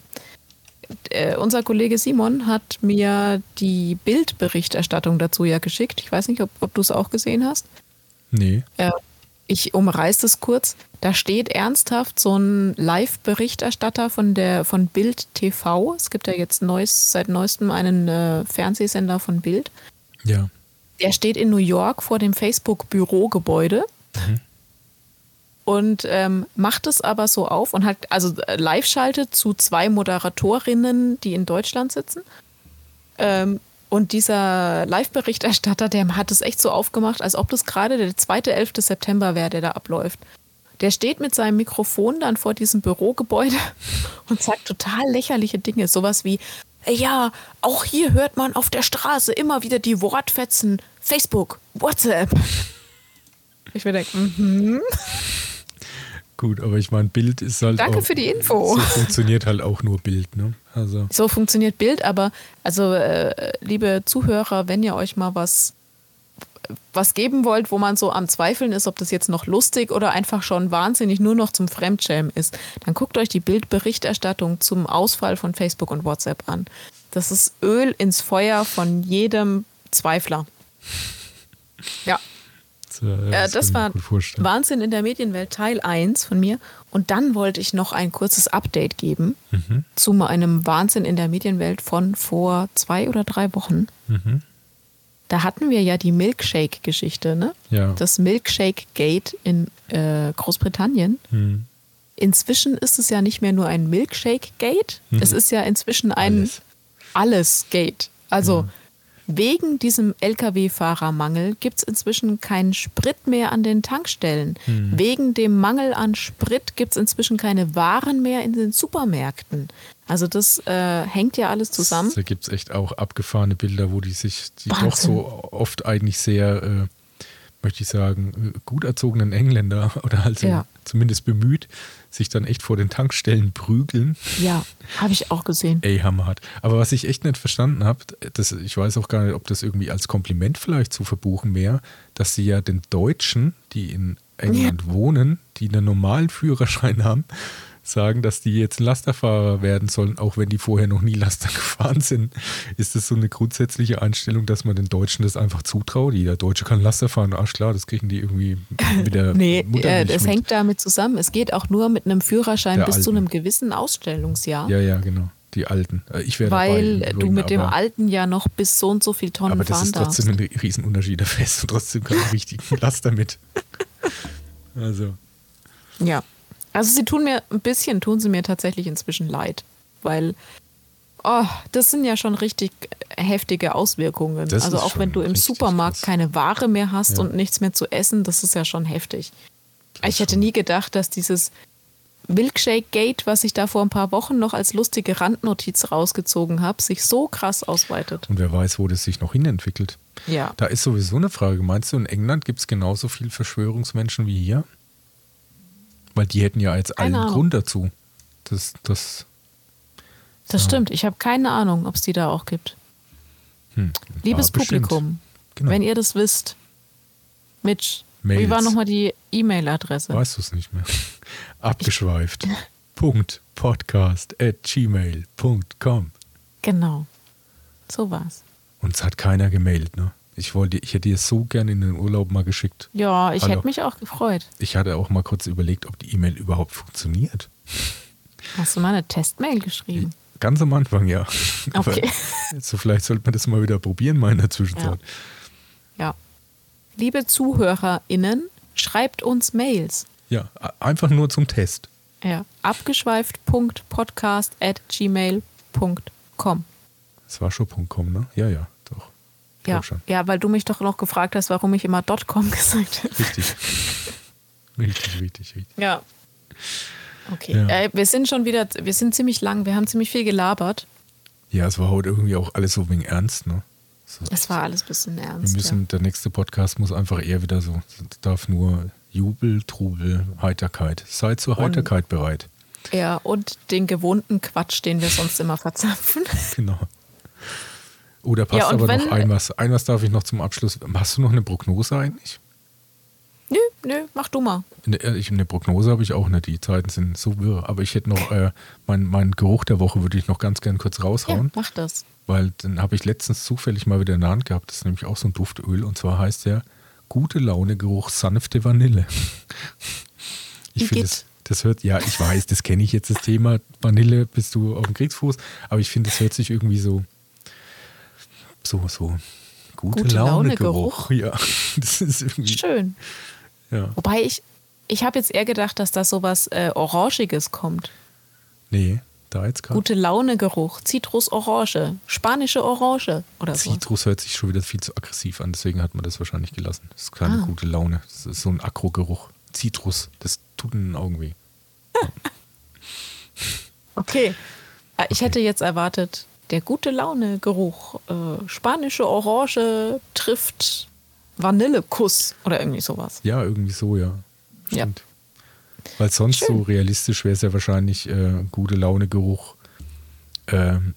Äh, unser Kollege Simon hat mir die Bildberichterstattung dazu ja geschickt. Ich weiß nicht, ob, ob du es auch gesehen hast.
Nee.
Ich umreiße es kurz. Da steht ernsthaft so ein Live-Berichterstatter von der von Bild TV. Es gibt ja jetzt neues, seit neuestem einen äh, Fernsehsender von Bild.
Ja.
Der steht in New York vor dem Facebook-Bürogebäude mhm. und ähm, macht es aber so auf und hat also äh, live schaltet zu zwei Moderatorinnen, die in Deutschland sitzen. Ähm, und dieser Live-Berichterstatter, der hat es echt so aufgemacht, als ob das gerade der zweite 11. September wäre, der da abläuft. Der steht mit seinem Mikrofon dann vor diesem Bürogebäude und sagt total lächerliche Dinge. Sowas wie, ja, auch hier hört man auf der Straße immer wieder die Wortfetzen Facebook, WhatsApp. Ich würde denken, mhm.
Gut, aber ich meine, Bild ist halt.
Danke auch, für die Info.
So funktioniert halt auch nur Bild, ne? Also.
So funktioniert Bild, aber also, äh, liebe Zuhörer, wenn ihr euch mal was, was geben wollt, wo man so am Zweifeln ist, ob das jetzt noch lustig oder einfach schon wahnsinnig nur noch zum Fremdschämen ist, dann guckt euch die Bildberichterstattung zum Ausfall von Facebook und WhatsApp an. Das ist Öl ins Feuer von jedem Zweifler. Ja. Äh, das, das war Wahnsinn in der Medienwelt Teil 1 von mir. Und dann wollte ich noch ein kurzes Update geben mhm. zu einem Wahnsinn in der Medienwelt von vor zwei oder drei Wochen. Mhm. Da hatten wir ja die Milkshake-Geschichte, ne?
Ja.
Das Milkshake-Gate in äh, Großbritannien. Mhm. Inzwischen ist es ja nicht mehr nur ein Milkshake-Gate, mhm. es ist ja inzwischen ein Alles-Gate. also ja Wegen diesem Lkw-Fahrermangel gibt es inzwischen keinen Sprit mehr an den Tankstellen. Hm. Wegen dem Mangel an Sprit gibt es inzwischen keine Waren mehr in den Supermärkten. Also das äh, hängt ja alles zusammen.
Da gibt es echt auch abgefahrene Bilder, wo die sich die doch so oft eigentlich sehr, äh, möchte ich sagen, gut erzogenen Engländer oder halt ja. Zumindest bemüht, sich dann echt vor den Tankstellen prügeln.
Ja, Habe ich auch gesehen.
Ey, hammerhart. Aber was ich echt nicht verstanden habe, ich weiß auch gar nicht, ob das irgendwie als Kompliment vielleicht zu verbuchen wäre, dass sie ja den Deutschen, die in England ja. wohnen, die einen normalen Führerschein haben, sagen, dass die jetzt Lasterfahrer werden sollen, auch wenn die vorher noch nie Laster gefahren sind. Ist das so eine grundsätzliche Einstellung, dass man den Deutschen das einfach zutraut? Jeder Deutsche kann Laster fahren, ach klar, das kriegen die irgendwie mit der
Nee,
Mutter
äh, das
mit.
hängt damit zusammen. Es geht auch nur mit einem Führerschein
Der
bis zu
Alten.
einem gewissen Ausstellungsjahr.
Ja, ja, genau. Die Alten. Äh, Ich wäre
Weil
dabei.
du mit dem Alten ja noch bis so und so viel Tonnen
Aber das
fahren
ist
darfst.
trotzdem ein Riesenunterschied. Da fährst du trotzdem keinen richtigen Laster mit. Also,
Ja. Also sie tun mir ein bisschen, tun sie mir tatsächlich inzwischen leid. Weil, oh, das sind ja schon richtig heftige Auswirkungen.
Das
also auch wenn du im Supermarkt
krass.
keine Ware mehr hast
Ja.
und nichts mehr zu essen, das ist ja schon heftig.
Das
ich hätte
schon.
nie gedacht, dass dieses Milkshake Gate, was ich da vor ein paar Wochen noch als lustige Randnotiz rausgezogen habe, sich so krass ausweitet.
und wer weiß, wo das sich noch hinentwickelt.
Ja.
Da ist sowieso eine Frage. Meinst du, in England gibt es genauso viel Verschwörungsmenschen wie hier? Weil die hätten ja jetzt
Keine
allen
Ahnung.
Grund dazu. Das, das,
Das
Ja.
stimmt. Ich habe keine Ahnung, ob es die da auch gibt.
hm,
Liebes. Publikum,
Genau.
wenn ihr das wisst, Mitch, wie
Mails.
war nochmal die E-Mail-Adresse?
Weißt du es nicht mehr? Abgeschweift. Punkt Podcast at gmail.com.
Genau. So war's.
Und es hat keiner gemeldet, ne? Ich wollte, ich hätte dir so gerne in den Urlaub mal geschickt.
Ja, ich
Hallo.
hätte mich auch gefreut.
Ich hatte auch mal kurz überlegt, ob die E-Mail überhaupt funktioniert.
Hast du mal eine Testmail geschrieben?
Ganz am Anfang, ja. Aber
Okay.
so vielleicht sollte man das mal wieder probieren, mal in der Zwischenzeit.
Ja. Liebe ZuhörerInnen, schreibt uns Mails.
Ja, einfach nur zum Test.
Ja. Abgeschweift.podcast at gmail.com.
Das war schon .com, ne? Ja, ja.
Ja. Ja, weil du mich doch noch gefragt hast, warum ich immer .com gesagt habe.
Richtig. richtig, richtig, richtig.
Ja. Okay.
Ja.
Äh, wir sind schon wieder, wir sind ziemlich lang, wir haben ziemlich viel gelabert.
Ja, es war heute irgendwie auch alles so wegen ernst, ne? So,
Es war alles ein bisschen
wir
ernst.
müssen, der nächste Podcast muss einfach eher wieder so, es darf nur Jubel, Trubel, Heiterkeit. Seid zur Heiterkeit bereit.
ja. ja, und den gewohnten Quatsch, den wir sonst immer verzapfen.
Genau. Oder passt
Ja,
aber
wenn-
noch ein was. Ein was darf ich noch zum Abschluss. Hast du noch eine Prognose eigentlich?
nö, nö, mach du mal.
Eine, äh, eine Prognose habe ich auch nicht. Die Zeiten sind so wirr. Aber ich hätte noch, äh, mein, mein Geruch der Woche würde ich noch ganz gern kurz
Ja,
raushauen.
mach das.
Weil den habe ich letztens zufällig mal wieder in der Hand gehabt. Das ist nämlich auch so ein Duftöl. Und zwar heißt der Gute Laune Geruch sanfte Vanille. Ich finde das, das hört, ja, ich weiß, das kenne ich jetzt, das Thema Vanille bist du auf dem Kriegsfuß. Aber ich finde, das hört sich irgendwie so, so, so gute,
Gute
Laune,
Laune.
Ja, das ist irgendwie,
Schön.
ja.
Wobei ich, ich habe jetzt eher gedacht, dass da sowas äh, Orangiges kommt.
Nee, da jetzt gerade.
Gute Laune-Geruch, Zitrus-Orange, spanische Orange oder so.
Zitrus hört sich schon wieder viel zu aggressiv an, deswegen hat man das wahrscheinlich gelassen. Das ist keine
Ah.
gute Laune. Das ist so ein Akro-Geruch. Zitrus, das tut in den Augen weh.
Okay. Äh, Ich hätte jetzt erwartet, der gute Laune-Geruch, äh, spanische Orange trifft Vanillekuss oder irgendwie sowas.
Ja, irgendwie so, ja.
Ja.
Stimmt. Weil sonst
Schön.
so realistisch wäre es ja wahrscheinlich äh, gute Laune-Geruch, ähm,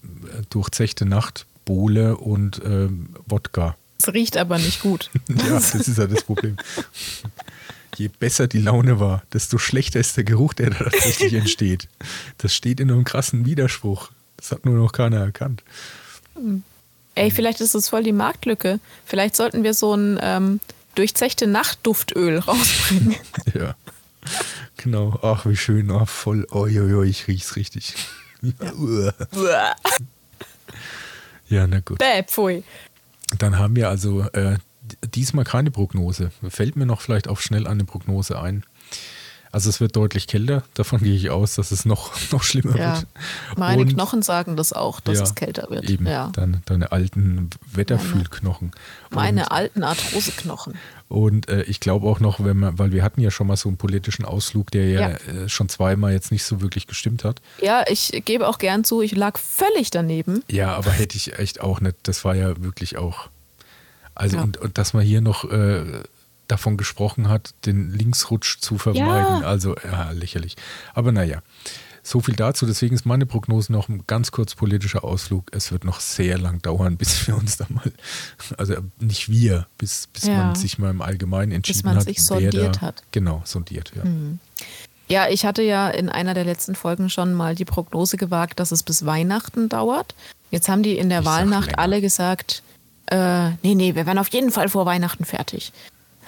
durchzechte Nacht, Bohle und ähm, Wodka.
Es riecht aber nicht gut.
Ja, das ist ja das Problem. Je besser die Laune war, desto schlechter ist der Geruch, der da tatsächlich entsteht. Das steht in einem krassen Widerspruch. Das hat nur noch keiner erkannt.
Ey, vielleicht ist es voll die Marktlücke. Vielleicht sollten wir so ein ähm, durchzechte Nachtduftöl rausbringen.
Ja. Genau. Ach, wie schön. Ach, voll. Oi, ich riech's richtig. Ja, ja na gut.
Bäh, pfui.
Dann haben wir also äh, diesmal keine Prognose. Fällt mir noch vielleicht auch schnell eine Prognose ein. Also es wird deutlich kälter, davon gehe ich aus, dass es noch, noch schlimmer
Ja.
wird.
Meine
Und-
Knochen sagen das auch, dass
Ja,
es kälter wird.
Eben,
Ja.
deine, deine alten Wetterfühlknochen.
Meine alten Arthroseknochen.
Und äh, ich glaube auch noch, wenn man, weil wir hatten ja schon mal so einen politischen Ausflug, der ja,
Ja.
Äh, schon zweimal jetzt nicht so wirklich gestimmt hat.
Ja, ich gebe auch gern zu, ich lag völlig daneben.
Ja, aber hätte ich echt auch nicht. Das war ja wirklich auch. Also,
Ja.
und, und dass man hier noch äh, davon gesprochen hat, den Linksrutsch zu vermeiden.
Ja.
Also, ja, lächerlich. Aber naja. so viel dazu. Deswegen ist meine Prognose noch ein ganz kurz politischer Ausflug. Es wird noch sehr lang dauern, bis wir uns da mal, also nicht wir, bis, bis
Ja.
man sich mal im Allgemeinen entschieden
Bis man
hat.
sich sondiert
da,
hat.
Genau, sondiert, ja.
Ja, ich hatte ja in einer der letzten Folgen schon mal die Prognose gewagt, dass es bis Weihnachten dauert. Jetzt haben die in der
Ich
Wahlnacht alle gesagt, äh, nee, nee, wir werden auf jeden Fall vor Weihnachten fertig.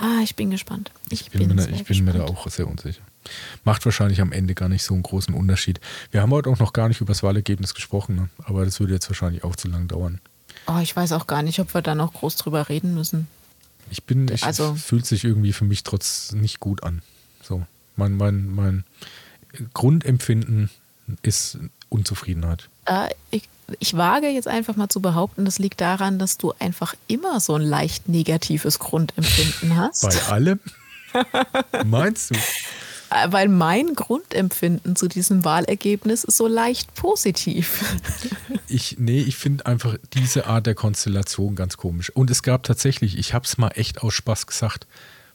Ah, ich bin gespannt.
Ich bin, mir, da, ich bin mir da auch sehr unsicher. Macht wahrscheinlich am Ende gar nicht so einen großen Unterschied. Wir haben heute auch noch gar nicht über das Wahlergebnis gesprochen, ne? aber das würde jetzt wahrscheinlich auch zu lang dauern.
Oh, ich weiß auch gar nicht, ob wir da noch groß drüber reden müssen.
Ich bin, ich,
Also-
es fühlt sich irgendwie für mich trotz nicht gut an. So, mein, mein, mein Grundempfinden ist Unzufriedenheit.
Äh, ich, ich wage jetzt einfach mal zu behaupten, das liegt daran, dass du einfach immer so ein leicht negatives Grundempfinden hast.
Bei allem? Meinst du?
Äh, Weil mein Grundempfinden zu diesem Wahlergebnis ist so leicht positiv.
Ich, nee, ich finde einfach diese Art der Konstellation ganz komisch. Und es gab tatsächlich, ich habe es mal echt aus Spaß gesagt,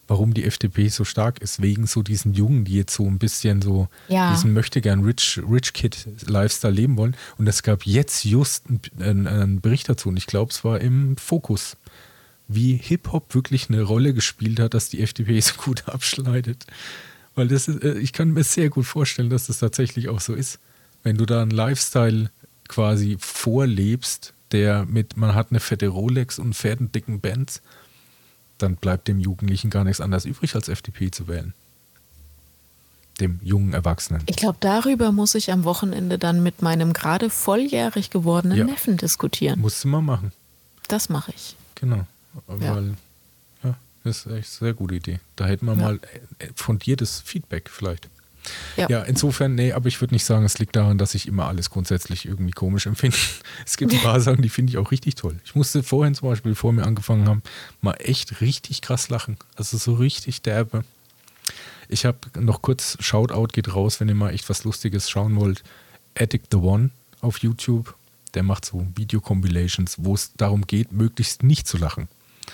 warum die FDP so stark ist, wegen so diesen Jungen, die jetzt so ein bisschen so
Ja.
diesen möchte gern Rich, Rich Kid Lifestyle leben wollen. Und es gab jetzt just einen, einen Bericht dazu und ich glaube, es war im Fokus, wie Hip-Hop wirklich eine Rolle gespielt hat, dass die FDP so gut abschneidet. Weil das ist, äh, ich kann mir sehr gut vorstellen, dass das tatsächlich auch so ist. Wenn du da einen Lifestyle quasi vorlebst, der mit, man hat eine fette Rolex und fährt einen dicken Benz, dann bleibt dem Jugendlichen gar nichts anderes übrig, als FDP zu wählen. Dem jungen Erwachsenen.
Ich glaube, darüber muss ich am Wochenende dann mit meinem gerade volljährig gewordenen
Ja.
Neffen diskutieren.
Musst du mal machen.
Das mache ich.
Genau.
Ja.
Weil, ja, das ist echt eine sehr gute Idee. Da hätten wir
Ja.
mal äh, fundiertes Feedback vielleicht.
Ja.
Ja, insofern, nee, aber ich würde nicht sagen, es liegt daran, dass ich immer alles grundsätzlich irgendwie komisch empfinde. Es gibt ein paar Sachen, die finde ich auch richtig toll. Ich musste vorhin zum Beispiel, bevor wir angefangen haben, mal echt richtig krass lachen. Also so richtig derbe. Ich habe noch kurz, Shoutout geht raus, wenn ihr mal echt was Lustiges schauen wollt. Addict the One auf YouTube. Der macht so Video-Compilations, wo es darum geht, möglichst nicht zu lachen.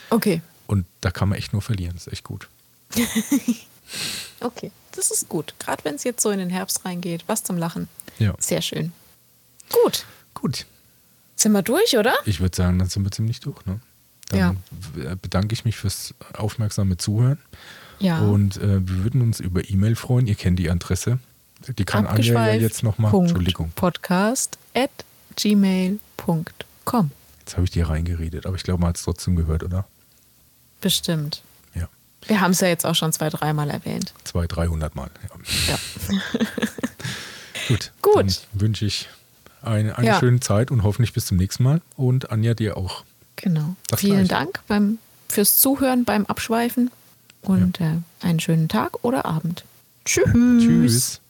Okay.
Und da kann man echt nur verlieren. Das ist echt gut.
Okay. Das ist gut. Gerade wenn es jetzt so in den Herbst reingeht. Was zum Lachen.
Ja.
Sehr schön. Gut.
Gut.
Sind wir durch, oder?
Ich würde sagen, dann sind wir ziemlich durch. Ne? Dann
Ja.
bedanke ich mich fürs aufmerksame Zuhören.
Ja.
Und äh, wir würden uns über E-Mail freuen. Ihr kennt die Adresse. Die kann Anja ja jetzt nochmal. Entschuldigung.
Podcast at gmail.com.
Jetzt habe ich dir reingeredet, aber ich glaube, man hat es trotzdem gehört, oder?
Bestimmt.
Ja.
Wir haben es ja jetzt auch schon zwei, dreimal erwähnt.
Zwei, dreihundert Mal. Ja.
Ja.
Gut.
Gut.
Dann wünsche ich eine, eine
Ja.
schöne Zeit und hoffentlich bis zum nächsten Mal. Und Anja, dir auch.
Genau.
Das
Vielen
Gleiche.
Dank beim, fürs Zuhören beim Abschweifen und äh, einen schönen Tag oder Abend. Tschüss.
Tschüss.